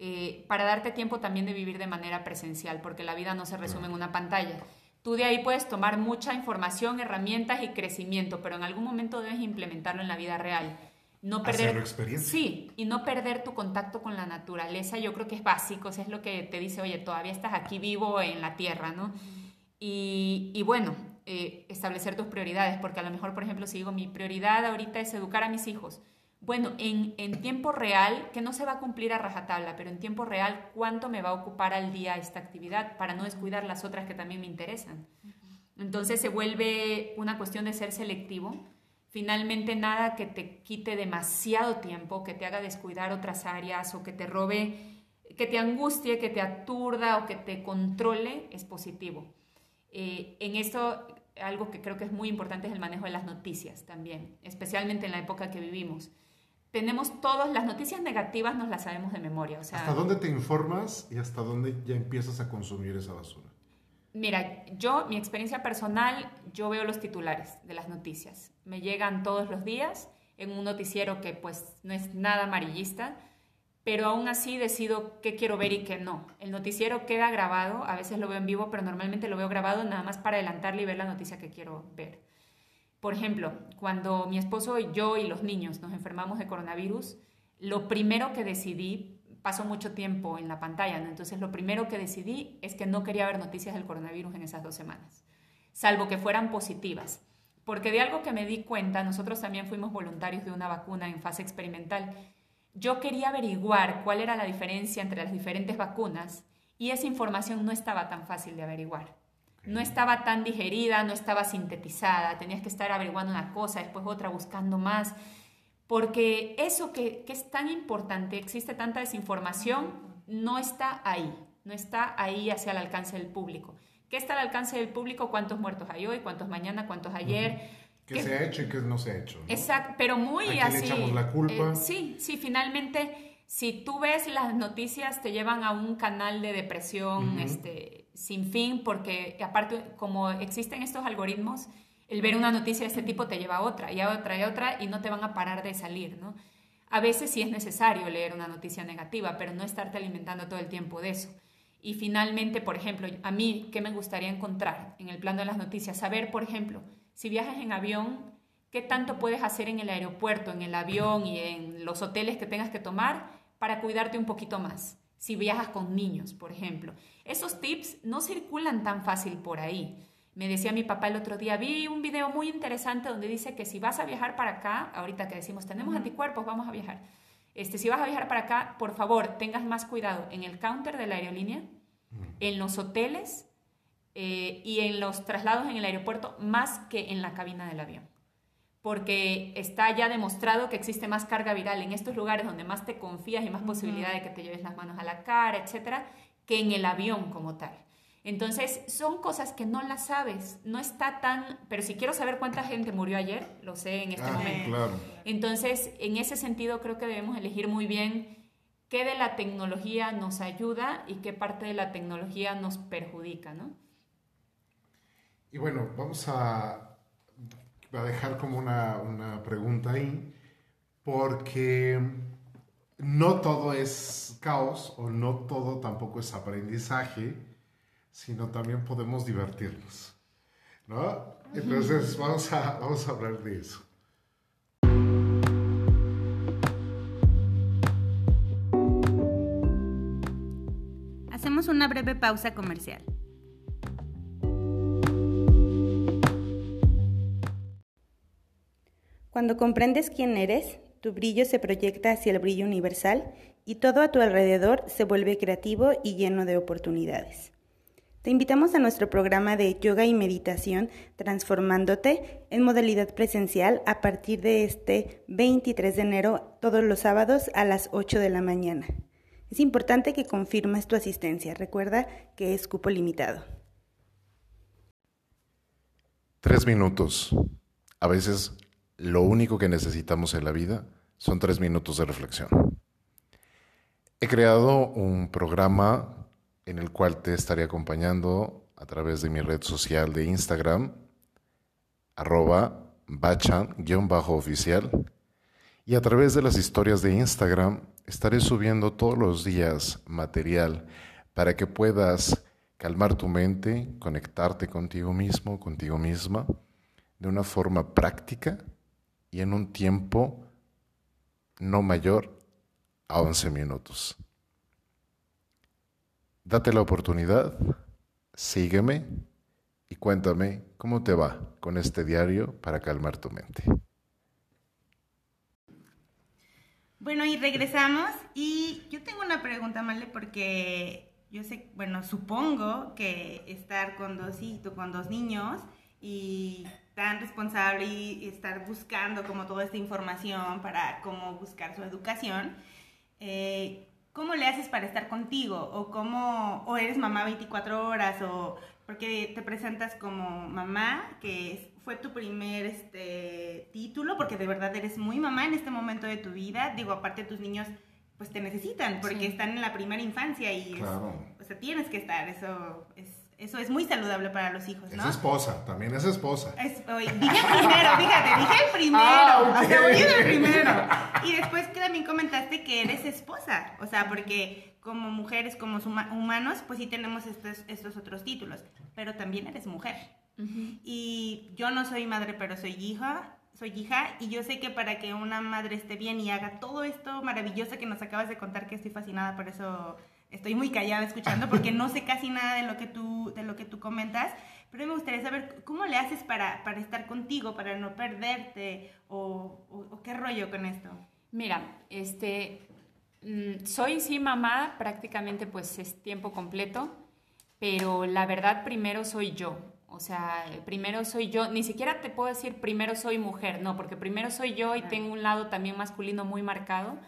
Eh, para darte tiempo también de vivir de manera presencial, porque la vida no se resume en una pantalla. Tú de ahí puedes tomar mucha información, herramientas y crecimiento, pero en algún momento debes implementarlo en la vida real. No perder experiencia. Sí, y no perder tu contacto con la naturaleza, yo creo que es básico, es lo que te dice, oye, todavía estás aquí vivo en la tierra, ¿no? Y, bueno, eh, establecer tus prioridades, porque a lo mejor, por ejemplo, si digo, mi prioridad ahorita es educar a mis hijos, bueno, en, tiempo real, que no se va a cumplir a rajatabla, pero en tiempo real, ¿cuánto me va a ocupar al día esta actividad para no descuidar las otras que también me interesan? Entonces se vuelve una cuestión de ser selectivo. Finalmente, nada que te quite demasiado tiempo, que te haga descuidar otras áreas o que te robe, que te angustie, que te aturda o que te controle, es positivo. Eh, en esto, algo que creo que es muy importante es el manejo de las noticias también, especialmente en la época que vivimos tenemos todas las noticias negativas, nos las sabemos de memoria. O sea, ¿Hasta dónde te informas y hasta dónde ya empiezas a consumir esa basura? Mira, yo, mi experiencia personal, yo veo los titulares de las noticias. Me llegan todos los días en un noticiero que pues no es nada amarillista, pero aún así decido qué quiero ver y qué no. El noticiero queda grabado, a veces lo veo en vivo, pero normalmente lo veo grabado nada más para adelantarle y ver la noticia que quiero ver. Por ejemplo, cuando mi esposo y yo y los niños nos enfermamos de coronavirus, lo primero que decidí, pasó mucho tiempo en la pantalla, entonces lo primero que decidí es que no quería ver noticias del coronavirus en esas dos semanas, salvo que fueran positivas. Porque de algo que me di cuenta, nosotros también fuimos voluntarios de una vacuna en fase experimental, yo quería averiguar cuál era la diferencia entre las diferentes vacunas y esa información no estaba tan fácil de averiguar no estaba tan digerida, no estaba sintetizada, tenías que estar averiguando una cosa, después otra, buscando más, porque eso que, es tan importante, existe tanta desinformación, no está ahí, no está ahí hacia el alcance del público. ¿Qué está al alcance del público? ¿Cuántos muertos hay hoy? ¿Cuántos mañana? ¿Cuántos ayer? ¿Qué, se ha hecho y qué no se ha hecho? Exacto, pero muy ¿A así. le echamos la culpa? Eh, sí, sí, finalmente, si tú ves las noticias, te llevan a un canal de depresión, este sin fin, porque aparte, como existen estos algoritmos, el ver una noticia de este tipo te lleva a otra y a otra y a otra y no te van a parar de salir, ¿no? A veces sí es necesario leer una noticia negativa, pero no estarte alimentando todo el tiempo de eso. Y finalmente, por ejemplo, a mí, ¿qué me gustaría encontrar en el plano de las noticias? Saber, por ejemplo, si viajas en avión, ¿qué tanto puedes hacer en el aeropuerto, en el avión y en los hoteles que tengas que tomar para cuidarte un poquito más? Si viajas con niños, por ejemplo. Esos tips no circulan tan fácil por ahí. Me decía mi papá el otro día, vi un video muy interesante donde dice que si vas a viajar para acá, ahorita que decimos tenemos anticuerpos, vamos a viajar. Este, si vas a viajar para acá, por favor, tengas más cuidado en el counter de la aerolínea, en los hoteles eh, y en los traslados en el aeropuerto, más que en la cabina del avión. Porque está ya demostrado que existe más carga viral en estos lugares donde más te confías y más posibilidad de que te lleves las manos a la cara, etcétera, que en el avión como tal. Entonces, son cosas que no las sabes, no está tan, pero si quiero saber cuánta gente murió ayer, lo sé en este ah, momento. Entonces, en ese sentido creo que debemos elegir muy bien qué de la tecnología nos ayuda y qué parte de la tecnología nos perjudica, ¿no? Y bueno, vamos a, a dejar como una, una pregunta ahí, porque no todo es caos o no todo tampoco es aprendizaje, sino también podemos divertirnos. ¿no? Entonces vamos a, vamos a hablar de eso. Hacemos una breve pausa comercial. Cuando comprendes quién eres, tu brillo se proyecta hacia el brillo universal y todo a tu alrededor se vuelve creativo y lleno de oportunidades. Te invitamos a nuestro programa de yoga y meditación Transformándote en modalidad presencial a partir de este 23 de enero todos los sábados a las 8 de la mañana. Es importante que confirmes tu asistencia. Recuerda que es cupo limitado. Tres minutos. A veces lo único que necesitamos en la vida son tres minutos de reflexión. He creado un programa en el cual te estaré acompañando a través de mi red social de Instagram, arroba bachan-oficial, y a través de las historias de Instagram estaré subiendo todos los días material para que puedas calmar tu mente, conectarte contigo mismo, contigo misma, de una forma práctica y en un tiempo no mayor a 11 minutos. Date la oportunidad, sígueme y cuéntame cómo te va con este diario para calmar tu mente. Bueno, y regresamos y yo tengo una pregunta, Male, porque yo sé, bueno, supongo que estar con dos con dos niños y tan responsable y estar buscando como toda esta información para cómo buscar su educación, eh, ¿cómo le haces para estar contigo? ¿O cómo, o eres mamá 24 horas? ¿O porque te presentas como mamá, que fue tu primer este, título, porque de verdad eres muy mamá en este momento de tu vida? Digo, aparte tus niños pues te necesitan porque están en la primera infancia y claro. o sea, tienes que estar, eso es eso es muy saludable para los hijos, ¿no? Es esposa, también es esposa. dije primero, fíjate, dije el primero. Ah, el primero. Y después que también comentaste que eres esposa. O sea, porque como mujeres, como humanos, pues sí tenemos estos, estos otros títulos. Pero también eres mujer. Y yo no soy madre, pero soy hija. Soy hija y yo sé que para que una madre esté bien y haga todo esto maravilloso que nos acabas de contar, que estoy fascinada por eso estoy muy callada escuchando porque no sé casi nada de lo que tú, de lo que tú comentas, pero me gustaría saber cómo le haces para, para estar contigo, para no perderte o, o, qué rollo con esto. Mira, este, mm, soy sí mamá, prácticamente pues es tiempo completo, pero la verdad primero soy yo. O sea, primero soy yo, ni siquiera te puedo decir primero soy mujer, no, porque primero soy yo y tengo un lado también masculino muy marcado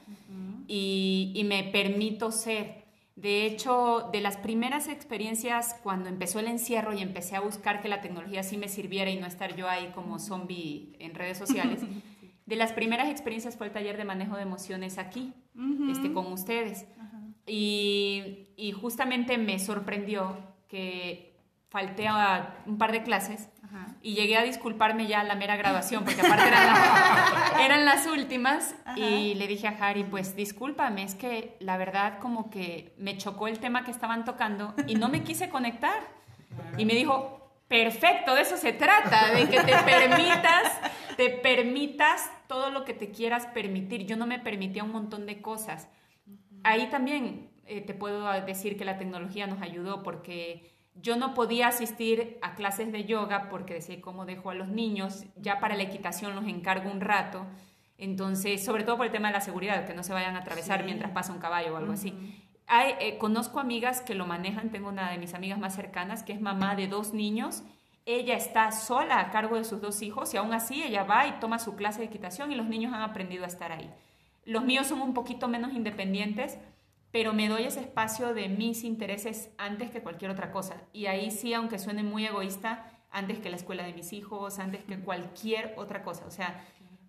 y, y me permito ser. De hecho, de las primeras experiencias cuando empezó el encierro y empecé a buscar que la tecnología sí me sirviera y no estar yo ahí como zombie en redes sociales, de las primeras experiencias fue el taller de manejo de emociones aquí, este, con ustedes. Y, y, justamente me sorprendió que falté a un par de clases y llegué a disculparme ya a la mera grabación, porque aparte eran, las últimas. Y le dije a Harry, pues discúlpame, es que la verdad como que me chocó el tema que estaban tocando y no me quise conectar. Y me dijo, perfecto, de eso se trata, de que te permitas, te permitas todo lo que te quieras permitir. Yo no me permitía un montón de cosas. Ahí también eh, te puedo decir que la tecnología nos ayudó porque yo no podía asistir a clases de yoga porque decía, ¿cómo dejo a los niños? Ya para la equitación los encargo un rato. Entonces, sobre todo por el tema de la seguridad, que no se vayan a atravesar mientras pasa un caballo o algo así. Hay, eh, conozco amigas que lo manejan, tengo una de mis amigas más cercanas que es mamá de dos niños. Ella está sola a cargo de sus dos hijos y aún así ella va y toma su clase de equitación y los niños han aprendido a estar ahí. Los míos son un poquito menos independientes, pero me doy ese espacio de mis intereses antes que cualquier otra cosa. Y ahí sí, aunque suene muy egoísta, antes que la escuela de mis hijos, antes que cualquier otra cosa. O sea,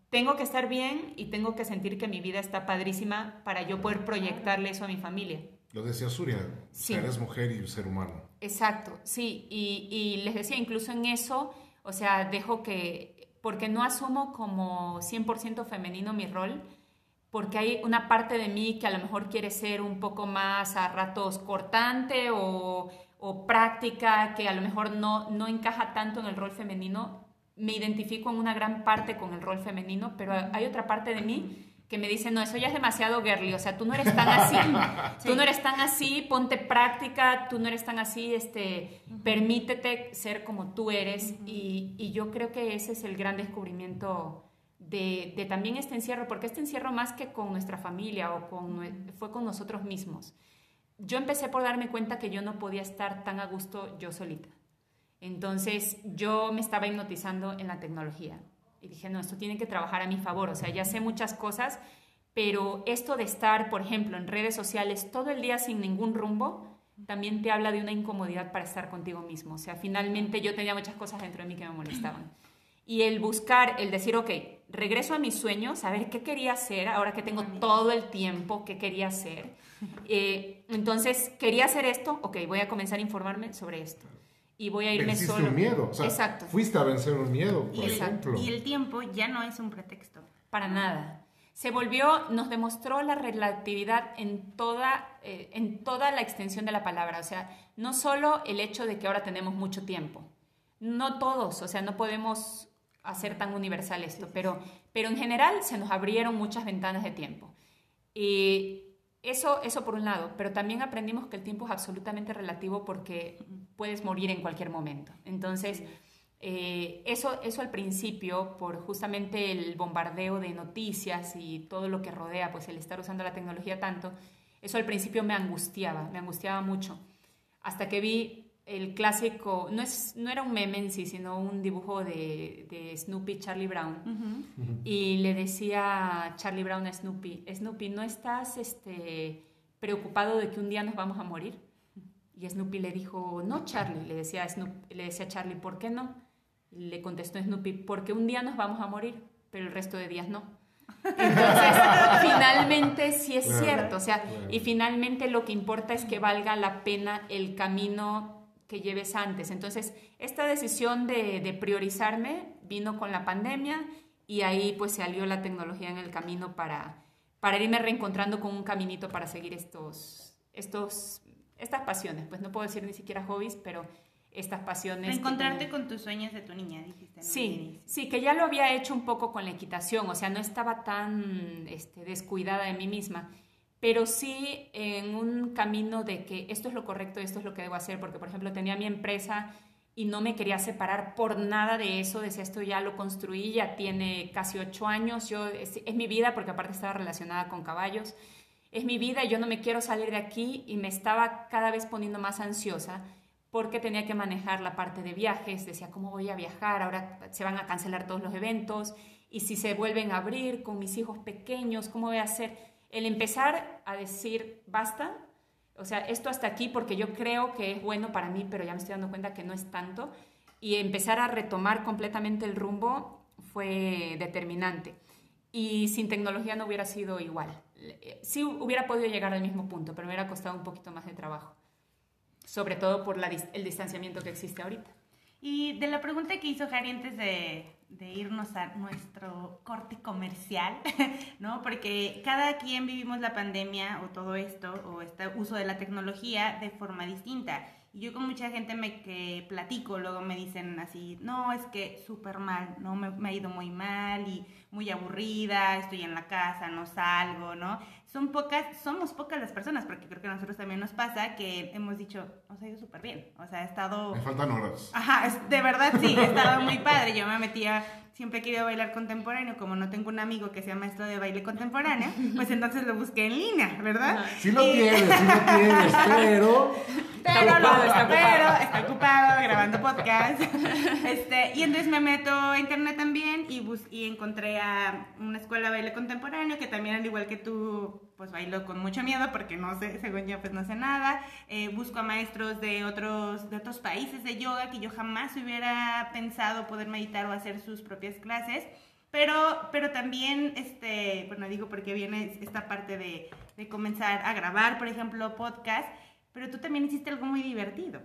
tengo que estar bien y tengo que sentir que mi vida está padrísima para yo poder proyectarle eso a mi familia. Lo decía Surya, sí. eres mujer y ser humano. Exacto, sí. Y, y les decía, incluso en eso, o sea, dejo que, porque no asumo como 100% femenino mi rol, porque hay una parte de mí que a lo mejor quiere ser un poco más a ratos cortante o, o práctica que a lo mejor no, no encaja tanto en el rol femenino, me identifico en una gran parte con el rol femenino, pero hay otra parte de mí que me dice, no, eso ya es demasiado girly, o sea, tú no eres tan así, tú no eres tan así, ponte práctica, tú no eres tan así, este, permítete ser como tú eres y, y, yo creo que ese es el gran descubrimiento de, también este encierro, porque este encierro más que con nuestra familia o con, fue con nosotros mismos. Yo empecé por darme cuenta que yo no podía estar tan a gusto yo solita. Entonces yo me estaba hipnotizando en la tecnología y dije, no, esto tiene que trabajar a mi favor, o sea, ya sé muchas cosas, pero esto de estar, por ejemplo, en redes sociales todo el día sin ningún rumbo, también te habla de una incomodidad para estar contigo mismo. O sea, finalmente yo tenía muchas cosas dentro de mí que me molestaban. Y el buscar, el decir, ok, regreso a mis sueños, a ver qué quería hacer, ahora que tengo todo el tiempo, qué quería hacer. Eh, entonces, quería hacer esto, ok, voy a comenzar a informarme sobre esto y voy a irme Venciste solo. un miedo. O sea, Exacto. Fuiste a vencer un miedo, por Y ejemplo. el, y el tiempo ya no es un pretexto. Para nada. Se volvió, nos demostró la relatividad en toda, eh, en toda la extensión de la palabra. O sea, no solo el hecho de que ahora tenemos mucho tiempo. No todos, o sea, no podemos hacer tan universal esto, pero, pero en general se nos abrieron muchas ventanas de tiempo. Y eso, eso por un lado, pero también aprendimos que el tiempo es absolutamente relativo porque puedes morir en cualquier momento. Entonces, eh, eso, eso al principio, por justamente el bombardeo de noticias y todo lo que rodea, pues el estar usando la tecnología tanto, eso al principio me angustiaba, me angustiaba mucho. Hasta que vi el clásico, no, es, no era un meme en sí, sino un dibujo de, de Snoopy, Charlie Brown. Y le decía Charlie Brown a Snoopy, Snoopy, ¿no estás este, preocupado de que un día nos vamos a morir? Y Snoopy le dijo, no, Charlie, le decía, Snoopy, le decía Charlie, ¿por qué no? Le contestó Snoopy, porque un día nos vamos a morir, pero el resto de días no. Entonces, finalmente sí es cierto, o sea, y finalmente lo que importa es que valga la pena el camino que lleves antes. Entonces, esta decisión de, de, priorizarme vino con la pandemia y ahí pues salió la tecnología en el camino para, para irme reencontrando con un caminito para seguir estos, estos, estas pasiones. Pues no puedo decir ni siquiera hobbies, pero estas pasiones. Encontrarte con tus sueños de tu niña, dijiste. ¿no? Sí, sí, que ya lo había hecho un poco con la equitación, o sea, no estaba tan este, descuidada de mí misma pero sí en un camino de que esto es lo correcto, esto es lo que debo hacer, porque por ejemplo tenía mi empresa y no me quería separar por nada de eso, decía esto ya lo construí, ya tiene casi ocho años, yo, es, es mi vida porque aparte estaba relacionada con caballos, es mi vida y yo no me quiero salir de aquí y me estaba cada vez poniendo más ansiosa porque tenía que manejar la parte de viajes, decía, ¿cómo voy a viajar? Ahora se van a cancelar todos los eventos y si se vuelven a abrir con mis hijos pequeños, ¿cómo voy a hacer? El empezar a decir basta, o sea, esto hasta aquí porque yo creo que es bueno para mí, pero ya me estoy dando cuenta que no es tanto, y empezar a retomar completamente el rumbo fue determinante. Y sin tecnología no hubiera sido igual. Sí hubiera podido llegar al mismo punto, pero me hubiera costado un poquito más de trabajo, sobre todo por el distanciamiento que existe ahorita. Y de la pregunta que hizo Harry antes de, de irnos a nuestro corte comercial, ¿no? Porque cada quien vivimos la pandemia o todo esto o este uso de la tecnología de forma distinta. Y yo con mucha gente me platico, luego me dicen así, no, es que súper mal, ¿no? Me, ha ido muy mal y muy aburrida, estoy en la casa, no salgo, ¿no? Son pocas, somos pocas las personas, porque creo que a nosotros también nos pasa que hemos dicho, nos ha ido súper bien, o sea, ha estado... Me faltan horas. Ajá, es, de verdad sí, ha estado muy padre, yo me metía siempre he querido bailar contemporáneo, como no tengo un amigo que sea maestro de baile contemporáneo, pues entonces lo busqué en línea, ¿verdad? Sí lo y... tienes, sí lo tienes, pero... Pero, está ocupado, está, pero está ocupado grabando podcast. Este, y entonces me meto a internet también y, bus y encontré a una escuela de baile contemporáneo que también, al igual que tú, pues bailo con mucho miedo porque no sé, según yo, pues no sé nada. Eh, busco a maestros de otros, de otros países de yoga que yo jamás hubiera pensado poder meditar o hacer sus propias clases. Pero, pero también, este, bueno, digo porque viene esta parte de, de comenzar a grabar, por ejemplo, podcast, pero tú también hiciste algo muy divertido.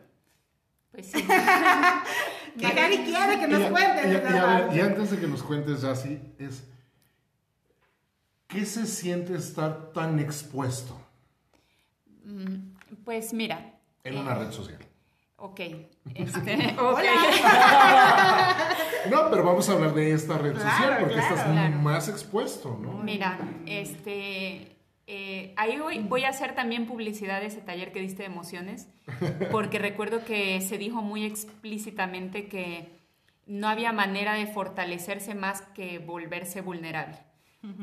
Pues sí. que Gary quiere que nos y, cuentes. Y, y, ver, y, antes de que nos cuentes, así es, ¿qué se siente estar tan expuesto? Pues mira. En una red social. Ok. Este, ok. no, pero vamos a hablar de esta red social porque claro, estás claro. más expuesto, ¿no? Mira, este, eh, ahí voy, voy a hacer también publicidad de ese taller que diste de emociones, porque recuerdo que se dijo muy explícitamente que no había manera de fortalecerse más que volverse vulnerable.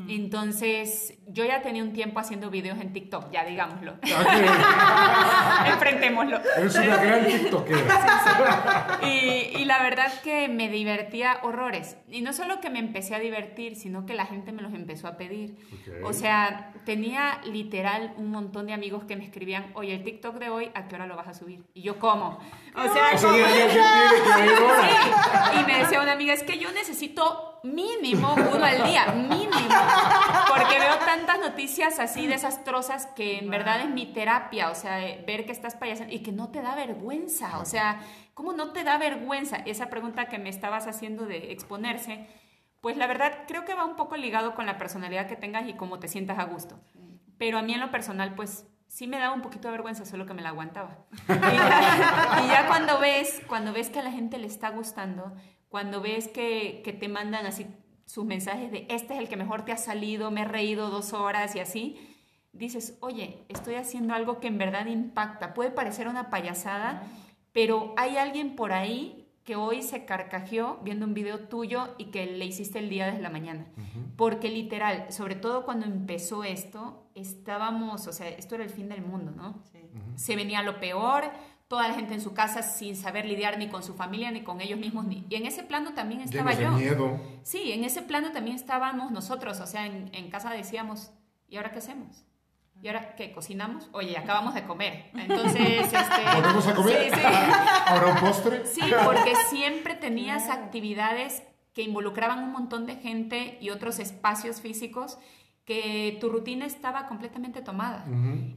Entonces, yo ya tenía un tiempo haciendo videos en TikTok, ya digámoslo. Ok. Enfrentémoslo. Eres una gran tiktokera. Y, y la verdad que me divertía horrores. Y no solo que me empecé a divertir, sino que la gente me los empezó a pedir. O sea, tenía literal un montón de amigos que me escribían, oye, el TikTok de hoy, ¿a qué hora lo vas a subir? Y yo, ¿cómo? O sea, O sea, ¿cómo? ya, ya, ya tiene que ir ahora. Sí. Y me decía una amiga, es que yo necesito mínimo uno al día, mínimo. Porque veo tantas noticias así desastrosas que en verdad es mi terapia, o sea, eh, ver que estás payasando y que no te da vergüenza, o sea, ¿cómo no te da vergüenza? Esa pregunta que me estabas haciendo de exponerse, pues la verdad creo que va un poco ligado con la personalidad que tengas y cómo te sientas a gusto. Pero a mí en lo personal, pues sí me daba un poquito de vergüenza, solo que me la aguantaba. Y ya, y ya cuando ves, cuando ves que a la gente le está gustando, cuando ves que, que te mandan así sus mensajes de este es el que mejor te ha salido, me he reído dos horas y así, dices, oye, estoy haciendo algo que en verdad impacta. Puede parecer una payasada, pero hay alguien por ahí que hoy se carcajeó viendo un video tuyo y que le hiciste el día desde la mañana. Porque literal, sobre todo cuando empezó esto, estábamos, o sea, esto era el fin del mundo, ¿no? Sí. Se venía lo peor, toda la gente en su casa sin saber lidiar ni con su familia ni con ellos mismos. Ni... Y en ese plano también estaba Llenos de yo. miedo. Sí, en ese plano también estábamos nosotros, o sea, en, en casa decíamos, ¿y ahora qué hacemos? ¿Y ahora qué? ¿Cocinamos? Oye, acabamos de comer. Entonces, este... ¿Volvemos a comer? Sí, sí. ¿Ahora un postre? Sí, porque siempre tenías actividades que involucraban un montón de gente y otros espacios físicos que tu rutina estaba completamente tomada.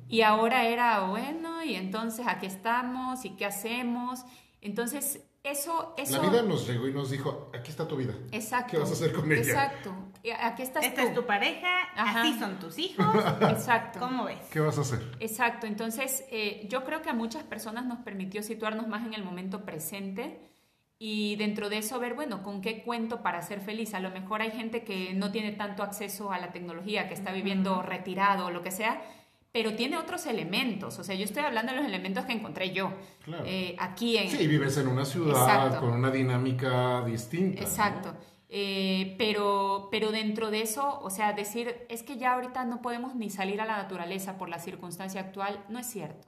Y ahora era, bueno, y entonces aquí estamos, y qué hacemos. Entonces, eso... eso La vida nos llegó y nos dijo, aquí está tu vida. Exacto. ¿Qué vas a hacer con ella? Exacto. Aquí estás Esta tú. es tu pareja, Ajá. así son tus hijos. Exacto. ¿Cómo ves? ¿Qué vas a hacer? Exacto, entonces eh, yo creo que a muchas personas nos permitió situarnos más en el momento presente y dentro de eso ver, bueno, con qué cuento para ser feliz. A lo mejor hay gente que no tiene tanto acceso a la tecnología, que está viviendo retirado o lo que sea, pero tiene otros elementos. O sea, yo estoy hablando de los elementos que encontré yo Claro. eh, aquí en... Sí, vives en una ciudad Exacto. con una dinámica distinta. ¿no? Exacto. Eh, pero, pero dentro de eso, o sea, decir, es que ya ahorita no podemos ni salir a la naturaleza por la circunstancia actual, no es cierto.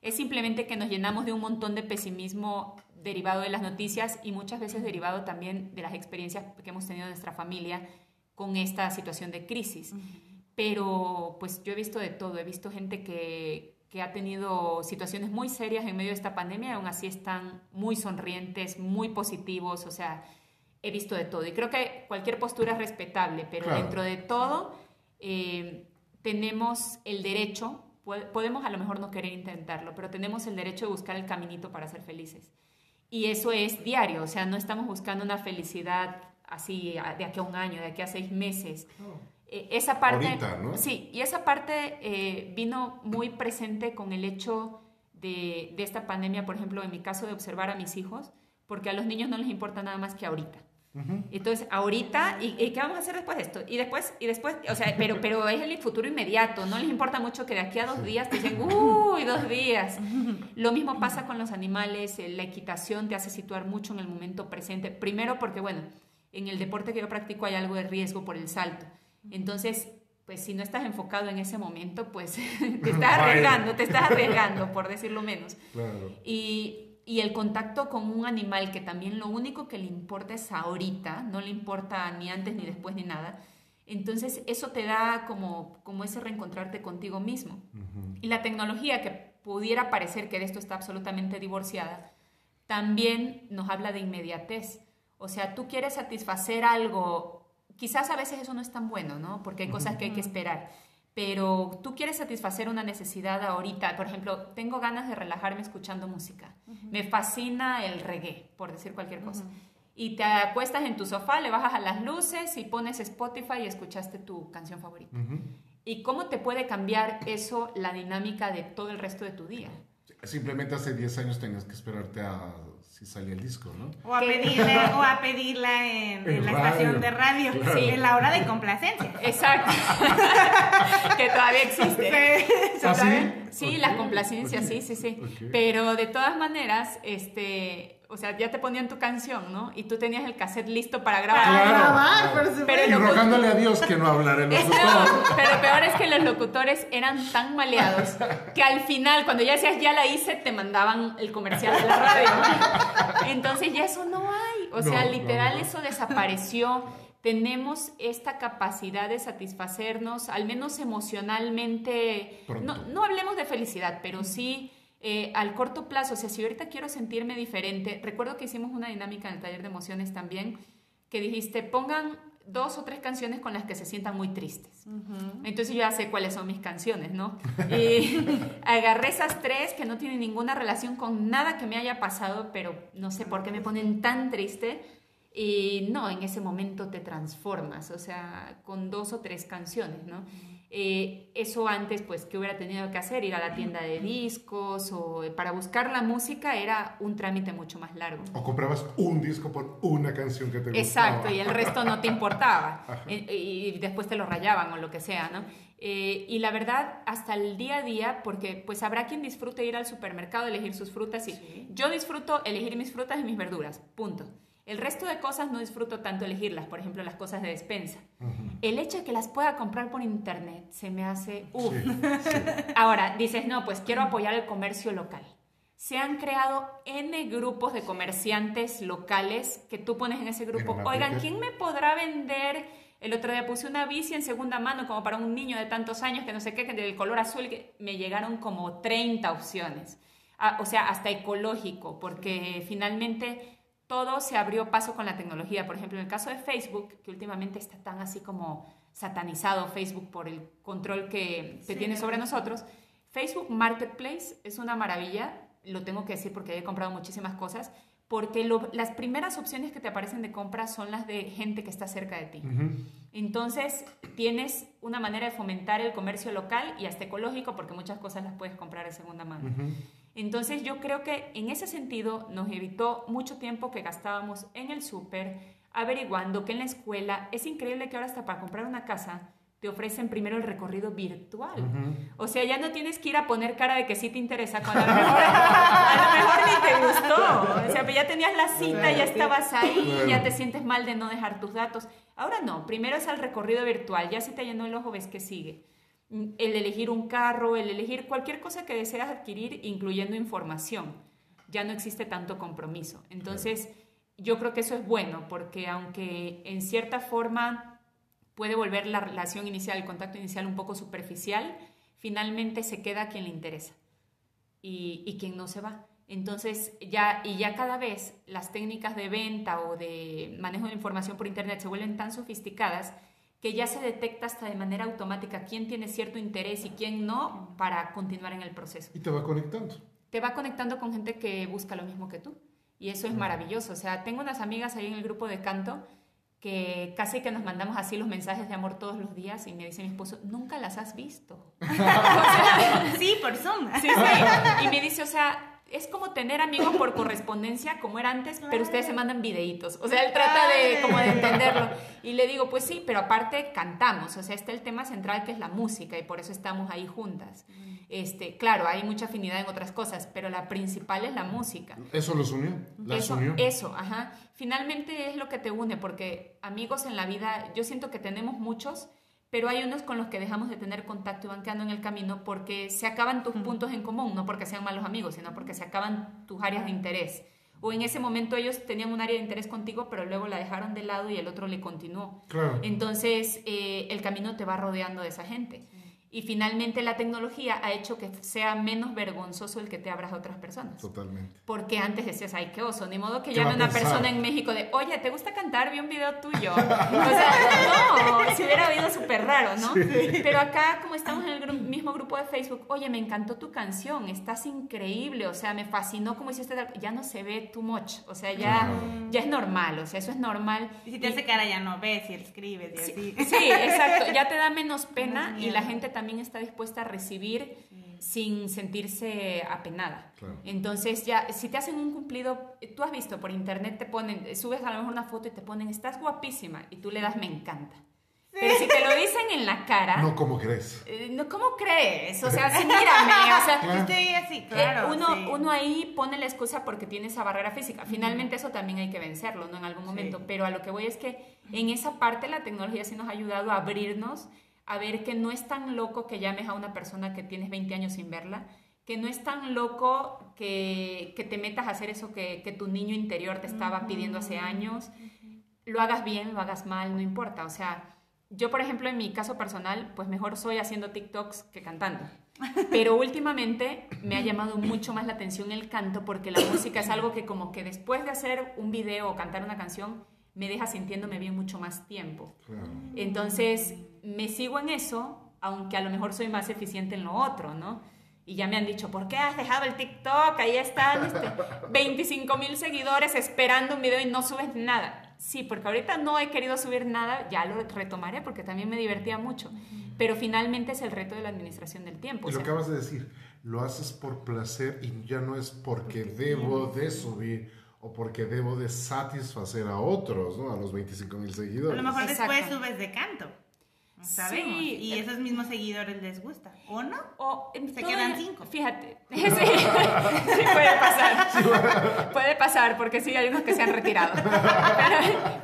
Es simplemente que nos llenamos de un montón de pesimismo derivado de las noticias y muchas veces derivado también de las experiencias que hemos tenido en nuestra familia con esta situación de crisis. Pero pues yo he visto de todo, he visto gente que, que ha tenido situaciones muy serias en medio de esta pandemia y aún así están muy sonrientes, muy positivos, o sea, he visto de todo. Y creo que cualquier postura es respetable, pero Claro. dentro de todo eh, tenemos el derecho, po- podemos a lo mejor no querer intentarlo, pero tenemos el derecho de buscar el caminito para ser felices. Y eso es diario, o sea, no estamos buscando una felicidad así de aquí a un año, de aquí a seis meses. Eh, esa parte, Ahorita, ¿no? sí, y esa parte eh, vino muy presente con el hecho de, de esta pandemia, por ejemplo, en mi caso de observar a mis hijos, porque a los niños no les importa nada más que ahorita. Entonces, ahorita, ¿y, y qué vamos a hacer después de esto? Y después, y después, o sea, pero, pero es el futuro inmediato, no les importa mucho que de aquí a dos días te dicen, uy, dos días. Lo mismo pasa con los animales, eh, la equitación te hace situar mucho en el momento presente. Primero porque, bueno, en el deporte que yo practico hay algo de riesgo por el salto. Entonces, pues si no estás enfocado en ese momento, pues te estás arriesgando, te estás arriesgando, por decirlo menos. Claro. Y, y el contacto con un animal que también lo único que le importa es ahorita, no le importa ni antes ni después ni nada. Entonces eso te da como, como ese reencontrarte contigo mismo. Y la tecnología, que pudiera parecer que de esto está absolutamente divorciada, también nos habla de inmediatez. O sea, tú quieres satisfacer algo, quizás a veces eso no es tan bueno, ¿no? Porque hay cosas que hay que esperar. Pero tú quieres satisfacer una necesidad ahorita. Por ejemplo, tengo ganas de relajarme escuchando música. Me fascina el reggae, por decir cualquier cosa. Y te acuestas en tu sofá, le bajas a las luces y pones Spotify y escuchaste tu canción favorita. Ujú. ¿Y cómo te puede cambiar eso la dinámica de todo el resto de tu día? Simplemente hace 10 años tenías que esperarte a si salía el disco, ¿no? O a pedirla, o a pedirla en, la estación de radio, sí, en la hora de complacencia. Exacto. que todavía existe. Sí, ¿Ah, sí? sí las complacencias, sí, sí, sí. Pero de todas maneras, este, o sea, ya te ponían tu canción, ¿no? Y tú tenías el cassette listo para grabar. Para grabar, por supuesto. Pero y rogándole a Dios que no hablara el locutor. pero peor es que los locutores eran tan maleados que al final, cuando ya decías ya la hice, te mandaban el comercial de la radio. Entonces ya eso no hay. O sea, literal eso desapareció. Tenemos esta capacidad de satisfacernos, al menos emocionalmente. No, no hablemos de felicidad, pero sí eh, al corto plazo, o sea, si ahorita quiero sentirme diferente, recuerdo que hicimos una dinámica en el taller de emociones también, que dijiste, pongan dos o tres canciones con las que se sientan muy tristes. Entonces yo ya sé cuáles son mis canciones, ¿no? Y agarré esas tres que no tienen ninguna relación con nada que me haya pasado, pero no sé por qué me ponen tan triste. Y no, en ese momento te transformas, o sea, con dos o tres canciones, ¿no? Eh, eso antes, pues, ¿qué hubiera tenido que hacer? Ir a la tienda de discos o eh, para buscar la música era un trámite mucho más largo. O comprabas un disco por una canción que te gustaba. Exacto, y el resto no te importaba. Eh, y, después te lo rayaban o lo que sea, ¿no? y la verdad, hasta el día a día, porque pues habrá quien disfrute ir al supermercado, elegir sus frutas y yo disfruto elegir mis frutas y mis verduras, punto. El resto de cosas no disfruto tanto elegirlas, por ejemplo, las cosas de despensa. El hecho de que las pueda comprar por internet se me hace... Uf. Ahora, dices, no, pues quiero apoyar el comercio local. Se han creado N grupos de comerciantes locales que tú pones en ese grupo. Oigan, ¿quién me podrá vender? El otro día puse una bici en segunda mano como para un niño de tantos años que no sé qué, que del color azul, que me llegaron como 30 opciones. Ah, o sea, hasta ecológico, porque finalmente todo se abrió paso con la tecnología. Por ejemplo, en el caso de Facebook, que últimamente está tan así como satanizado Facebook por el control que tiene sobre nosotros, Facebook Marketplace es una maravilla, lo tengo que decir porque he comprado muchísimas cosas, porque las primeras opciones que te aparecen de compra son las de gente que está cerca de ti. Entonces, tienes una manera de fomentar el comercio local y hasta ecológico, porque muchas cosas las puedes comprar de segunda mano. Entonces yo creo que en ese sentido nos evitó mucho tiempo que gastábamos en el súper averiguando que en la escuela es increíble que ahora hasta para comprar una casa te ofrecen primero el recorrido virtual. O sea, ya no tienes que ir a poner cara de que sí te interesa cuando a lo mejor, a lo mejor ni te gustó. O sea, ya tenías la cita, ya estabas ahí, ya te sientes mal de no dejar tus datos. Ahora no, primero es el recorrido virtual, ya si te llenó el ojo ves que sigue el elegir un carro, el elegir cualquier cosa que deseas adquirir, incluyendo información. Ya no existe tanto compromiso. Entonces, yo creo que eso es bueno, porque aunque en cierta forma puede volver la relación inicial, el contacto inicial un poco superficial, finalmente se queda quien le interesa y, y quien no se va. Entonces, ya, y ya cada vez las técnicas de venta o de manejo de información por Internet se vuelven tan sofisticadas que ya se detecta hasta de manera automática quién tiene cierto interés y quién no para continuar en el proceso. Y te va conectando. Te va conectando con gente que busca lo mismo que tú. Y eso es maravilloso. O sea, tengo unas amigas ahí en el grupo de canto que casi que nos mandamos así los mensajes de amor todos los días y me dice mi esposo, nunca las has visto. sí, por Zoom. Sí, sí. Y me dice, o sea, es como tener amigos por correspondencia, como era antes, pero ustedes se mandan videitos. O sea, él trata de como de entenderlo. Y le digo, pues sí, pero aparte cantamos. O sea, está el tema central que es la música y por eso estamos ahí juntas. Este, claro, hay mucha afinidad en otras cosas, pero la principal es la música. Eso los unió. eso, eso, ajá. Finalmente es lo que te une, porque amigos en la vida, yo siento que tenemos muchos, pero hay unos con los que dejamos de tener contacto y van quedando en el camino porque se acaban tus puntos en común, no porque sean malos amigos, sino porque se acaban tus áreas de interés. O en ese momento ellos tenían un área de interés contigo, pero luego la dejaron de lado y el otro le continuó. Entonces eh, el camino te va rodeando de esa gente. Y finalmente la tecnología ha hecho que sea menos vergonzoso el que te abras a otras personas. Totalmente. Porque antes decías, ay, qué oso, ni modo que llame una persona en México de, oye, ¿te gusta cantar? Vi un video tuyo. o sea, no, si hubiera oído súper raro, ¿no? Pero acá, como estamos en el mismo grupo de Facebook, oye, me encantó tu canción, estás increíble, o sea, me fascinó cómo hiciste, ya no se ve too much, o sea, ya, ya es normal, o sea, eso es normal. Y si te hace cara ya no ves y escribes y así. Sí, exacto, ya te da menos pena y la gente también también está dispuesta a recibir sin sentirse apenada. Entonces ya, si te hacen un cumplido, tú has visto por internet, te ponen, subes a lo mejor una foto y te ponen, estás guapísima, y tú le das me encanta. Pero si te lo dicen en la cara. No, ¿cómo crees? Eh, no, ¿cómo crees? O sea, sí, mírame. O sea, estoy así, eh, claro. uno, uno ahí pone la excusa porque tiene esa barrera física. Finalmente, eso también hay que vencerlo, ¿no? En algún momento. Pero a lo que voy es que en esa parte la tecnología sí nos ha ayudado a abrirnos, a ver que no es tan loco que llames a una persona que tienes 20 años sin verla, que no es tan loco que, que te metas a hacer eso que, que tu niño interior te estaba pidiendo hace años. Lo hagas bien, lo hagas mal, no importa. O sea yo, por ejemplo, en mi caso personal, pues mejor soy haciendo TikToks que cantando. Pero últimamente me ha llamado mucho más la atención el canto porque la música es algo que como que después de hacer un video o cantar una canción me deja sintiéndome bien mucho más tiempo. Entonces me sigo en eso, aunque a lo mejor soy más eficiente en lo otro, ¿no? Y ya me han dicho, ¿por qué has dejado el TikTok? Ahí están este, 25 mil seguidores esperando un video y no subes nada. Sí, porque ahorita no he querido subir nada, ya lo retomaré porque también me divertía mucho. Pero finalmente es el reto de la administración del tiempo. Y lo acabas de decir, lo haces por placer y ya no es porque, debo de subir o porque debo de satisfacer a otros, ¿no? A los 25 mil seguidores. A lo mejor después subes de canto. Sabemos. y esos mismos seguidores les gusta, ¿o no? O se quedan cinco. Fíjate, sí, sí, puede pasar. puede pasar, porque sí hay unos que se han retirado.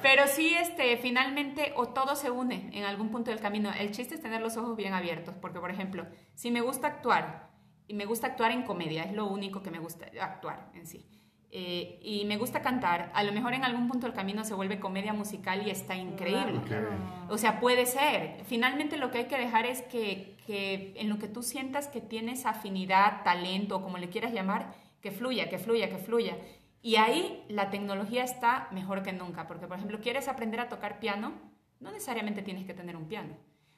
Pero, sí, este, finalmente, o todo se une en algún punto del camino. El chiste es tener los ojos bien abiertos, porque, por ejemplo, si me gusta actuar, y me gusta actuar en comedia, es lo único que me gusta, actuar en sí. Eh, y me gusta cantar, a lo mejor en algún punto del camino se vuelve comedia musical y está increíble. O sea, puede ser. Finalmente lo que hay que dejar es que, que, en lo que tú sientas que tienes afinidad, talento, como le quieras llamar, que fluya, que fluya, que fluya. Y ahí la tecnología está mejor que nunca, porque por ejemplo, quieres aprender a tocar piano, no necesariamente tienes que tener un piano.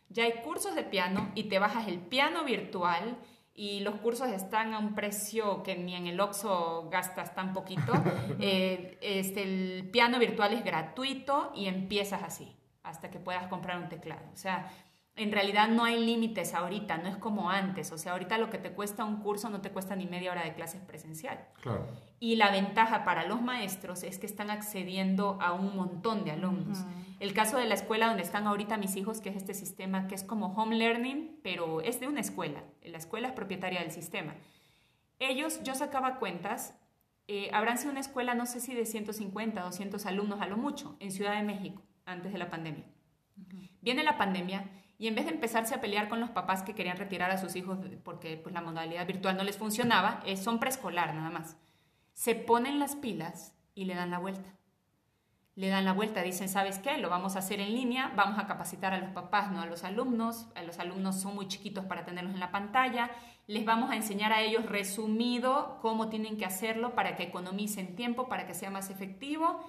Ya hay cursos de piano y te bajas el piano virtual y los cursos están a un precio que ni en el Oxxo gastas tan poquito. Eh, este, el piano virtual es gratuito y empiezas así, hasta que puedas comprar un teclado. O sea, en realidad no hay límites ahorita, no es como antes. O sea, ahorita lo que te cuesta un curso no te cuesta ni media hora de clases presencial. Claro. Y la ventaja para los maestros es que están accediendo a un montón de alumnos. El caso de la escuela donde están ahorita mis hijos, que es este sistema que es como home learning, pero es de una escuela. La escuela es propietaria del sistema. Ellos, yo sacaba cuentas, eh, habrán sido una escuela, no sé si de 150, 200 alumnos a lo mucho, en Ciudad de México, antes de la pandemia. Viene la pandemia y en vez de empezarse a pelear con los papás que querían retirar a sus hijos porque pues, la modalidad virtual no les funcionaba, eh, son preescolar nada más, se ponen las pilas y le dan la vuelta le dan la vuelta, dicen, ¿sabes qué? Lo vamos a hacer en línea, vamos a capacitar a los papás, no a los alumnos, a los alumnos son muy chiquitos para tenerlos en la pantalla, les vamos a enseñar a ellos resumido cómo tienen que hacerlo para que economicen tiempo, para que sea más efectivo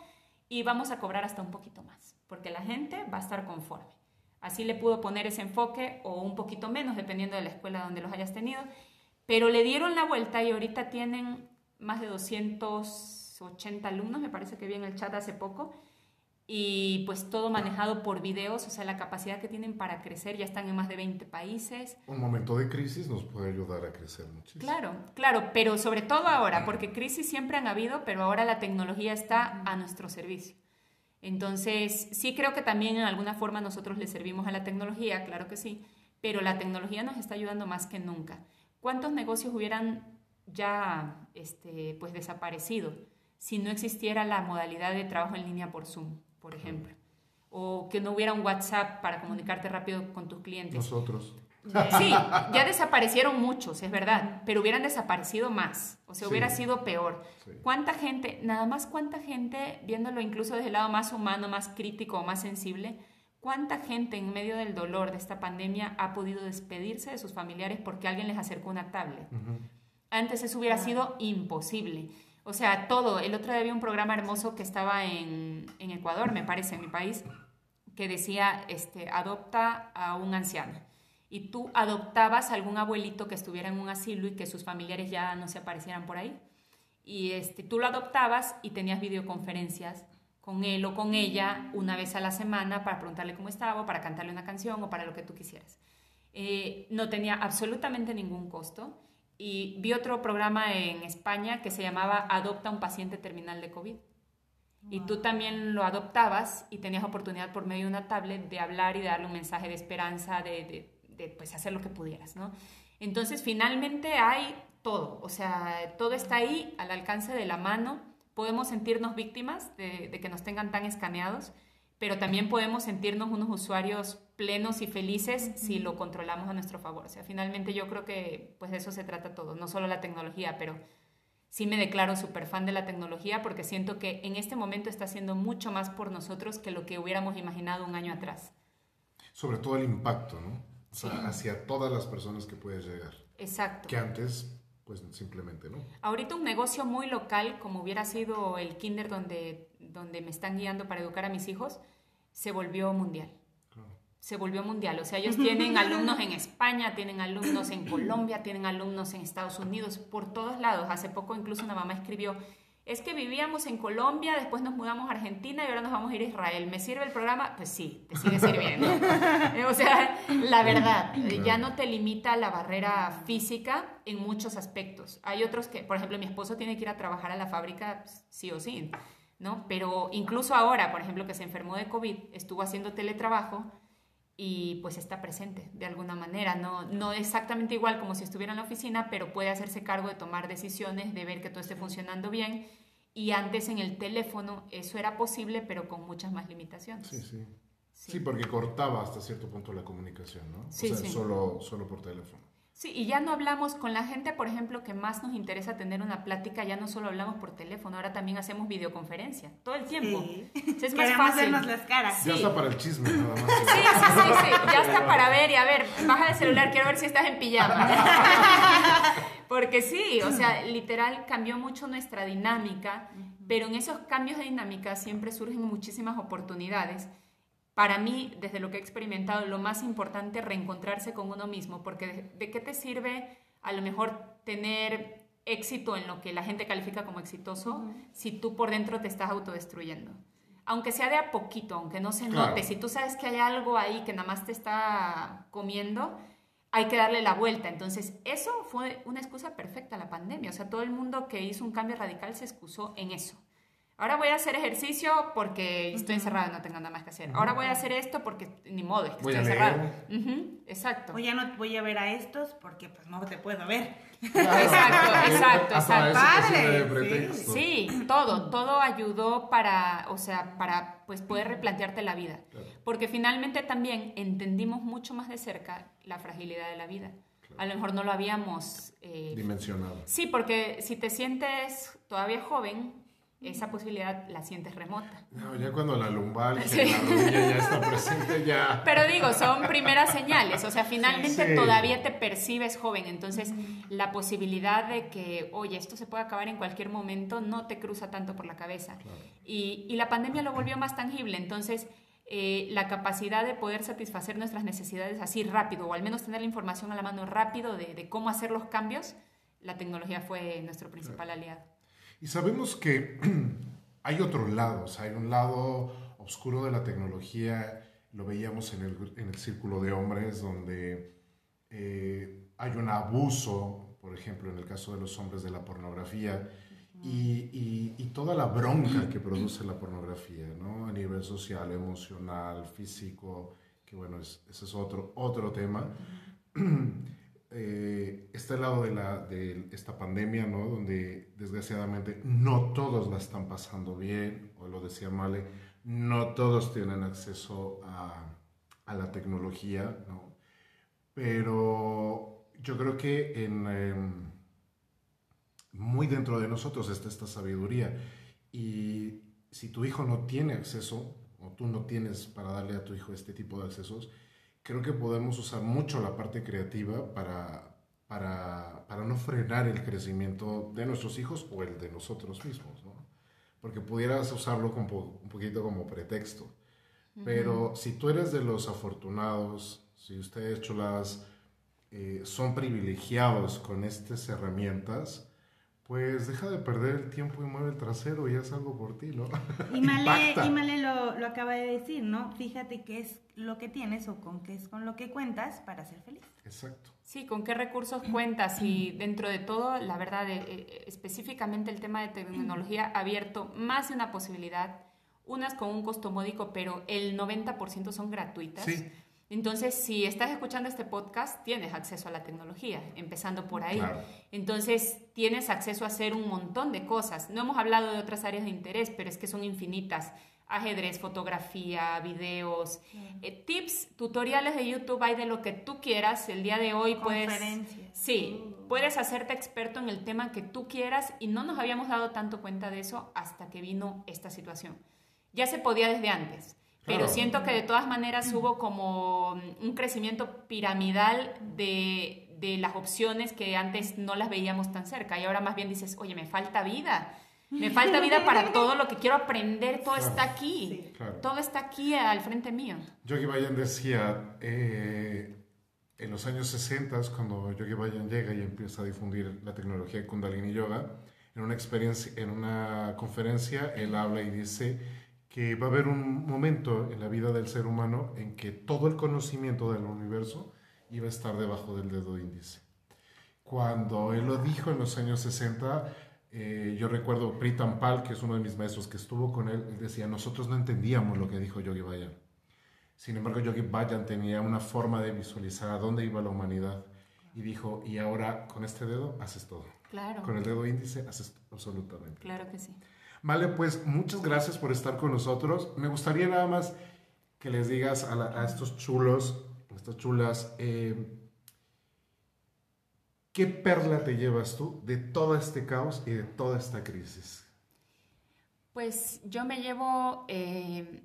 y vamos a cobrar hasta un poquito más, porque la gente va a estar conforme. Así le pudo poner ese enfoque o un poquito menos, dependiendo de la escuela donde los hayas tenido, pero le dieron la vuelta y ahorita tienen más de 200 80 alumnos, me parece que vi en el chat hace poco, y pues todo manejado por videos, o sea, la capacidad que tienen para crecer, ya están en más de 20 países. Un momento de crisis nos puede ayudar a crecer muchísimo. Claro, claro, pero sobre todo ahora, porque crisis siempre han habido, pero ahora la tecnología está a nuestro servicio. Entonces, sí creo que también en alguna forma nosotros le servimos a la tecnología, claro que sí, pero la tecnología nos está ayudando más que nunca. ¿Cuántos negocios hubieran ya este, pues desaparecido? si no existiera la modalidad de trabajo en línea por Zoom, por ejemplo. O que no hubiera un WhatsApp para comunicarte rápido con tus clientes. Nosotros. Sí, ya desaparecieron muchos, es verdad, pero hubieran desaparecido más, o sea, hubiera sido peor. ¿Cuánta gente, nada más cuánta gente, viéndolo incluso desde el lado más humano, más crítico, más sensible, cuánta gente en medio del dolor de esta pandemia ha podido despedirse de sus familiares porque alguien les acercó una tablet? Antes eso hubiera sido imposible. O sea, todo. El otro día había un programa hermoso que estaba en, Ecuador, me parece, en mi país, que decía, este, adopta a un anciano. Y tú adoptabas a algún abuelito que estuviera en un asilo y que sus familiares ya no se aparecieran por ahí. Y este, tú lo adoptabas y tenías videoconferencias con él o con ella una vez a la semana para preguntarle cómo estaba, para cantarle una canción o para lo que tú quisieras. Eh, no tenía absolutamente ningún costo. Y vi otro programa en España que se llamaba Adopta un paciente terminal de COVID. Y tú también lo adoptabas y tenías oportunidad por medio de una tablet de hablar y de darle un mensaje de esperanza, de, de, pues, hacer lo que pudieras, ¿no? Entonces, finalmente hay todo, o sea, todo está ahí al alcance de la mano. Podemos sentirnos víctimas de, de que nos tengan tan escaneados, pero también podemos sentirnos unos usuarios plenos y felices si lo controlamos a nuestro favor. O sea, finalmente yo creo que pues de eso se trata todo, no solo la tecnología, pero sí me declaro súper fan de la tecnología porque siento que en este momento está haciendo mucho más por nosotros que lo que hubiéramos imaginado un año atrás. Sobre todo el impacto, ¿no? O sea, hacia todas las personas que puedes llegar. Exacto. Que antes, pues simplemente, ¿no? Ahorita un negocio muy local, como hubiera sido el kinder donde, donde me están guiando para educar a mis hijos, se volvió mundial. Se volvió mundial. O sea, ellos tienen alumnos en España, tienen alumnos en Colombia, tienen alumnos en Estados Unidos, por todos lados. Hace poco incluso una mamá escribió, es que vivíamos en Colombia, después nos mudamos a Argentina y ahora nos vamos a ir a Israel. ¿Me sirve el programa? Pues sí, te sigue sirviendo. o sea, la verdad, ya no te limita la barrera física en muchos aspectos. Hay otros que, por ejemplo, mi esposo tiene que ir a trabajar a la fábrica pues, sí o sí. ¿no? Pero incluso ahora, por ejemplo, que se enfermó de COVID, estuvo haciendo teletrabajo y pues está presente de alguna manera, no, no exactamente igual como si estuviera en la oficina, pero puede hacerse cargo de tomar decisiones, de ver que todo esté funcionando bien. Y antes en el teléfono eso era posible, pero con muchas más limitaciones. Sí, sí. Sí, porque cortaba hasta cierto punto la comunicación, ¿no? Sí, o sea, Solo, solo por teléfono. Sí, y ya no hablamos con la gente, por ejemplo, que más nos interesa tener una plática, ya no solo hablamos por teléfono, ahora también hacemos videoconferencia, todo el tiempo. Sí. es más fácil. vernos las caras. Ya está para el chisme, nada más. Sí, sí, sí, sí, ya está para ver y a ver, baja el celular, quiero ver si estás en pijama. Porque sí, o sea, literal cambió mucho nuestra dinámica, pero en esos cambios de dinámica siempre surgen muchísimas oportunidades. Para mí, desde lo que he experimentado, lo más importante es reencontrarse con uno mismo, porque de, qué te sirve a lo mejor tener éxito en lo que la gente califica como exitoso si tú por dentro te estás autodestruyendo. Aunque sea de a poquito, aunque no se note, si tú sabes que hay algo ahí que nada más te está comiendo, hay que darle la vuelta. Entonces, eso fue una excusa perfecta, la pandemia. O sea, todo el mundo que hizo un cambio radical se excusó en eso. Ahora voy a hacer ejercicio porque estoy encerrada, no tengo nada más que hacer. Ahora voy a hacer esto porque ni modo, estoy encerrada. exacto. O ya no voy a ver a estos porque pues no te puedo ver. Exacto, exacto, exacto. Padre. Sí. todo, todo ayudó para, o sea, para pues poder replantearte la vida. Porque finalmente también entendimos mucho más de cerca la fragilidad de la vida. A lo mejor no lo habíamos eh, dimensionado. Sí, porque si te sientes todavía joven, esa posibilidad la sientes remota. No, ya cuando la lumbar, la rodilla ya está presente, ya... Pero digo, son primeras señales, o sea, finalmente todavía te percibes joven, entonces la posibilidad de que, oye, esto se puede acabar en cualquier momento, no te cruza tanto por la cabeza. Y, y, la pandemia lo volvió más tangible, entonces... Eh, la capacidad de poder satisfacer nuestras necesidades así rápido, o al menos tener la información a la mano rápido de, de cómo hacer los cambios, la tecnología fue nuestro principal aliado. Y sabemos que hay otros lados, hay un lado oscuro de la tecnología, lo veíamos en el, en el círculo de hombres, donde eh, hay un abuso, por ejemplo, en el caso de los hombres de la pornografía, y, y, toda la bronca que produce la pornografía, ¿no? A nivel social, emocional, físico, que bueno, ese es otro, otro tema. eh, está el lado de, la, de esta pandemia, ¿no? Donde desgraciadamente no todos la están pasando bien, o lo decía Male, no todos tienen acceso a, a la tecnología, ¿no? Pero yo creo que em, muy dentro de nosotros está esta sabiduría. Y si tu hijo no tiene acceso, o tú no tienes para darle a tu hijo este tipo de accesos, creo que podemos usar mucho la parte creativa para, para, para, no frenar el crecimiento de nuestros hijos o el de nosotros mismos, ¿no? Porque pudieras usarlo un poquito como pretexto. Pero si tú eres de los afortunados, si ustedes, chulas, eh, son privilegiados con estas herramientas, pues deja de perder el tiempo y mueve el trasero y haz algo por ti, ¿no? Y Male, lo, lo, acaba de decir, ¿no? Fíjate qué es lo que tienes o con qué es con lo que cuentas para ser feliz. Exacto. Sí, con qué recursos cuentas y dentro de todo, la verdad, eh, eh, específicamente el tema de tecnología ha abierto más de una posibilidad, unas con un costo módico, pero el 90% son gratuitas. Sí. Entonces, si estás escuchando este podcast, tienes acceso a la tecnología, empezando por ahí. Entonces, tienes acceso a hacer un montón de cosas. No hemos hablado de otras áreas de interés, pero es que son infinitas. Ajedrez, fotografía, videos, eh, tips, tutoriales de YouTube, hay de lo que tú quieras. El día de hoy puedes... Sí, uh. puedes hacerte experto en el tema que tú quieras y no nos habíamos dado tanto cuenta de eso hasta que vino esta situación. Ya se podía desde antes pero siento que de todas maneras hubo como un crecimiento piramidal de, de, las opciones que antes no las veíamos tan cerca. Y ahora más bien dices, oye, me falta vida. Me falta vida para todo lo que quiero aprender. Todo está aquí. Todo está aquí al frente mío. Yogi Bayan decía, eh, en los años 60, cuando Yogi Bayan llega y empieza a difundir la tecnología de Kundalini Yoga, en una, experiencia, en una conferencia, él habla y dice que va a haber un momento en la vida del ser humano en que todo el conocimiento del universo iba a estar debajo del dedo índice. Cuando él lo dijo en los años 60, eh, yo recuerdo Pritam Pal, que es uno de mis maestros que estuvo con él, él decía, nosotros no entendíamos lo que dijo Yogi Bayan. Sin embargo, Yogi Bayan tenía una forma de visualizar a dónde iba la humanidad. Y dijo, y ahora con este dedo haces todo. Claro. Con el dedo índice haces absolutamente. Claro que sí. Vale, pues muchas gracias por estar con nosotros. Me gustaría nada más que les digas a, estos chulos, a estas chulas, eh, ¿qué perla te llevas tú de todo este caos y de toda esta crisis? Pues yo me llevo eh,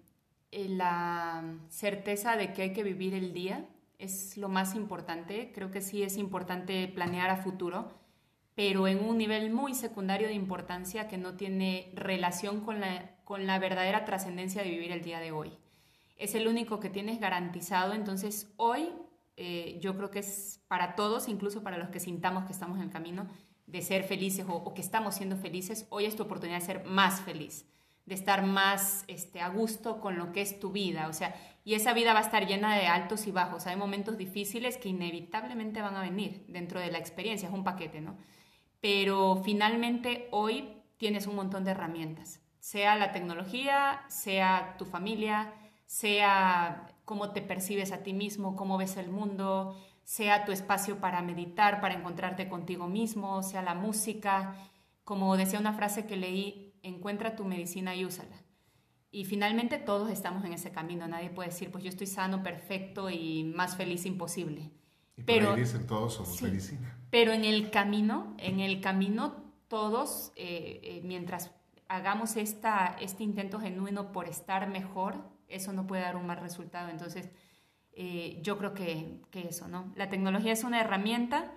la certeza de que hay que vivir el día, es lo más importante. Creo que sí es importante planear a futuro pero en un nivel muy secundario de importancia que no tiene relación con la, con la verdadera trascendencia de vivir el día de hoy. Es el único que tienes garantizado, entonces hoy eh, yo creo que es para todos, incluso para los que sintamos que estamos en el camino de ser felices o, que estamos siendo felices, hoy es tu oportunidad de ser más feliz, de estar más este, a gusto con lo que es tu vida, o sea, y esa vida va a estar llena de altos y bajos, hay momentos difíciles que inevitablemente van a venir dentro de la experiencia, es un paquete, ¿no? Pero finalmente hoy tienes un montón de herramientas, sea la tecnología, sea tu familia, sea cómo te percibes a ti mismo, cómo ves el mundo, sea tu espacio para meditar, para encontrarte contigo mismo, sea la música. Como decía una frase que leí, encuentra tu medicina y úsala. Y finalmente todos estamos en ese camino. Nadie puede decir, pues yo estoy sano, perfecto y más feliz imposible. Y pero, ahí dicen todos somos medicina. Pero en el camino, en el camino todos, eh, eh, mientras hagamos esta, este intento genuino por estar mejor, eso no puede dar un mal resultado. Entonces, eh, yo creo que, que, eso, ¿no? La tecnología es una herramienta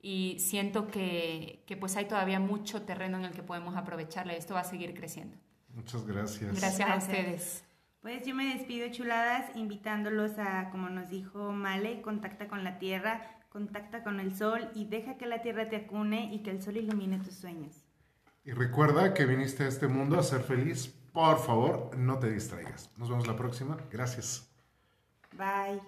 y siento que, que, pues hay todavía mucho terreno en el que podemos aprovecharla y esto va a seguir creciendo. Muchas gracias. Gracias, a ustedes. Pues yo me despido, chuladas, invitándolos a, como nos dijo Male, contacta con la tierra, contacta con el sol y deja que la tierra te acune y que el sol ilumine tus sueños. Y recuerda que viniste a este mundo a ser feliz. Por favor, no te distraigas. Nos vemos la próxima. Gracias. Bye.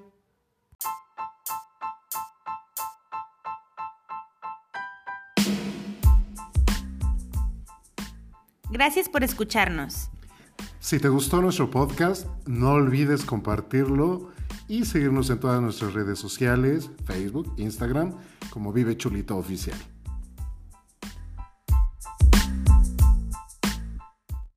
Gracias por escucharnos. Si te gustó nuestro podcast, no olvides compartirlo y seguirnos en todas nuestras redes sociales, Facebook, Instagram, como Vive Chulito Oficial.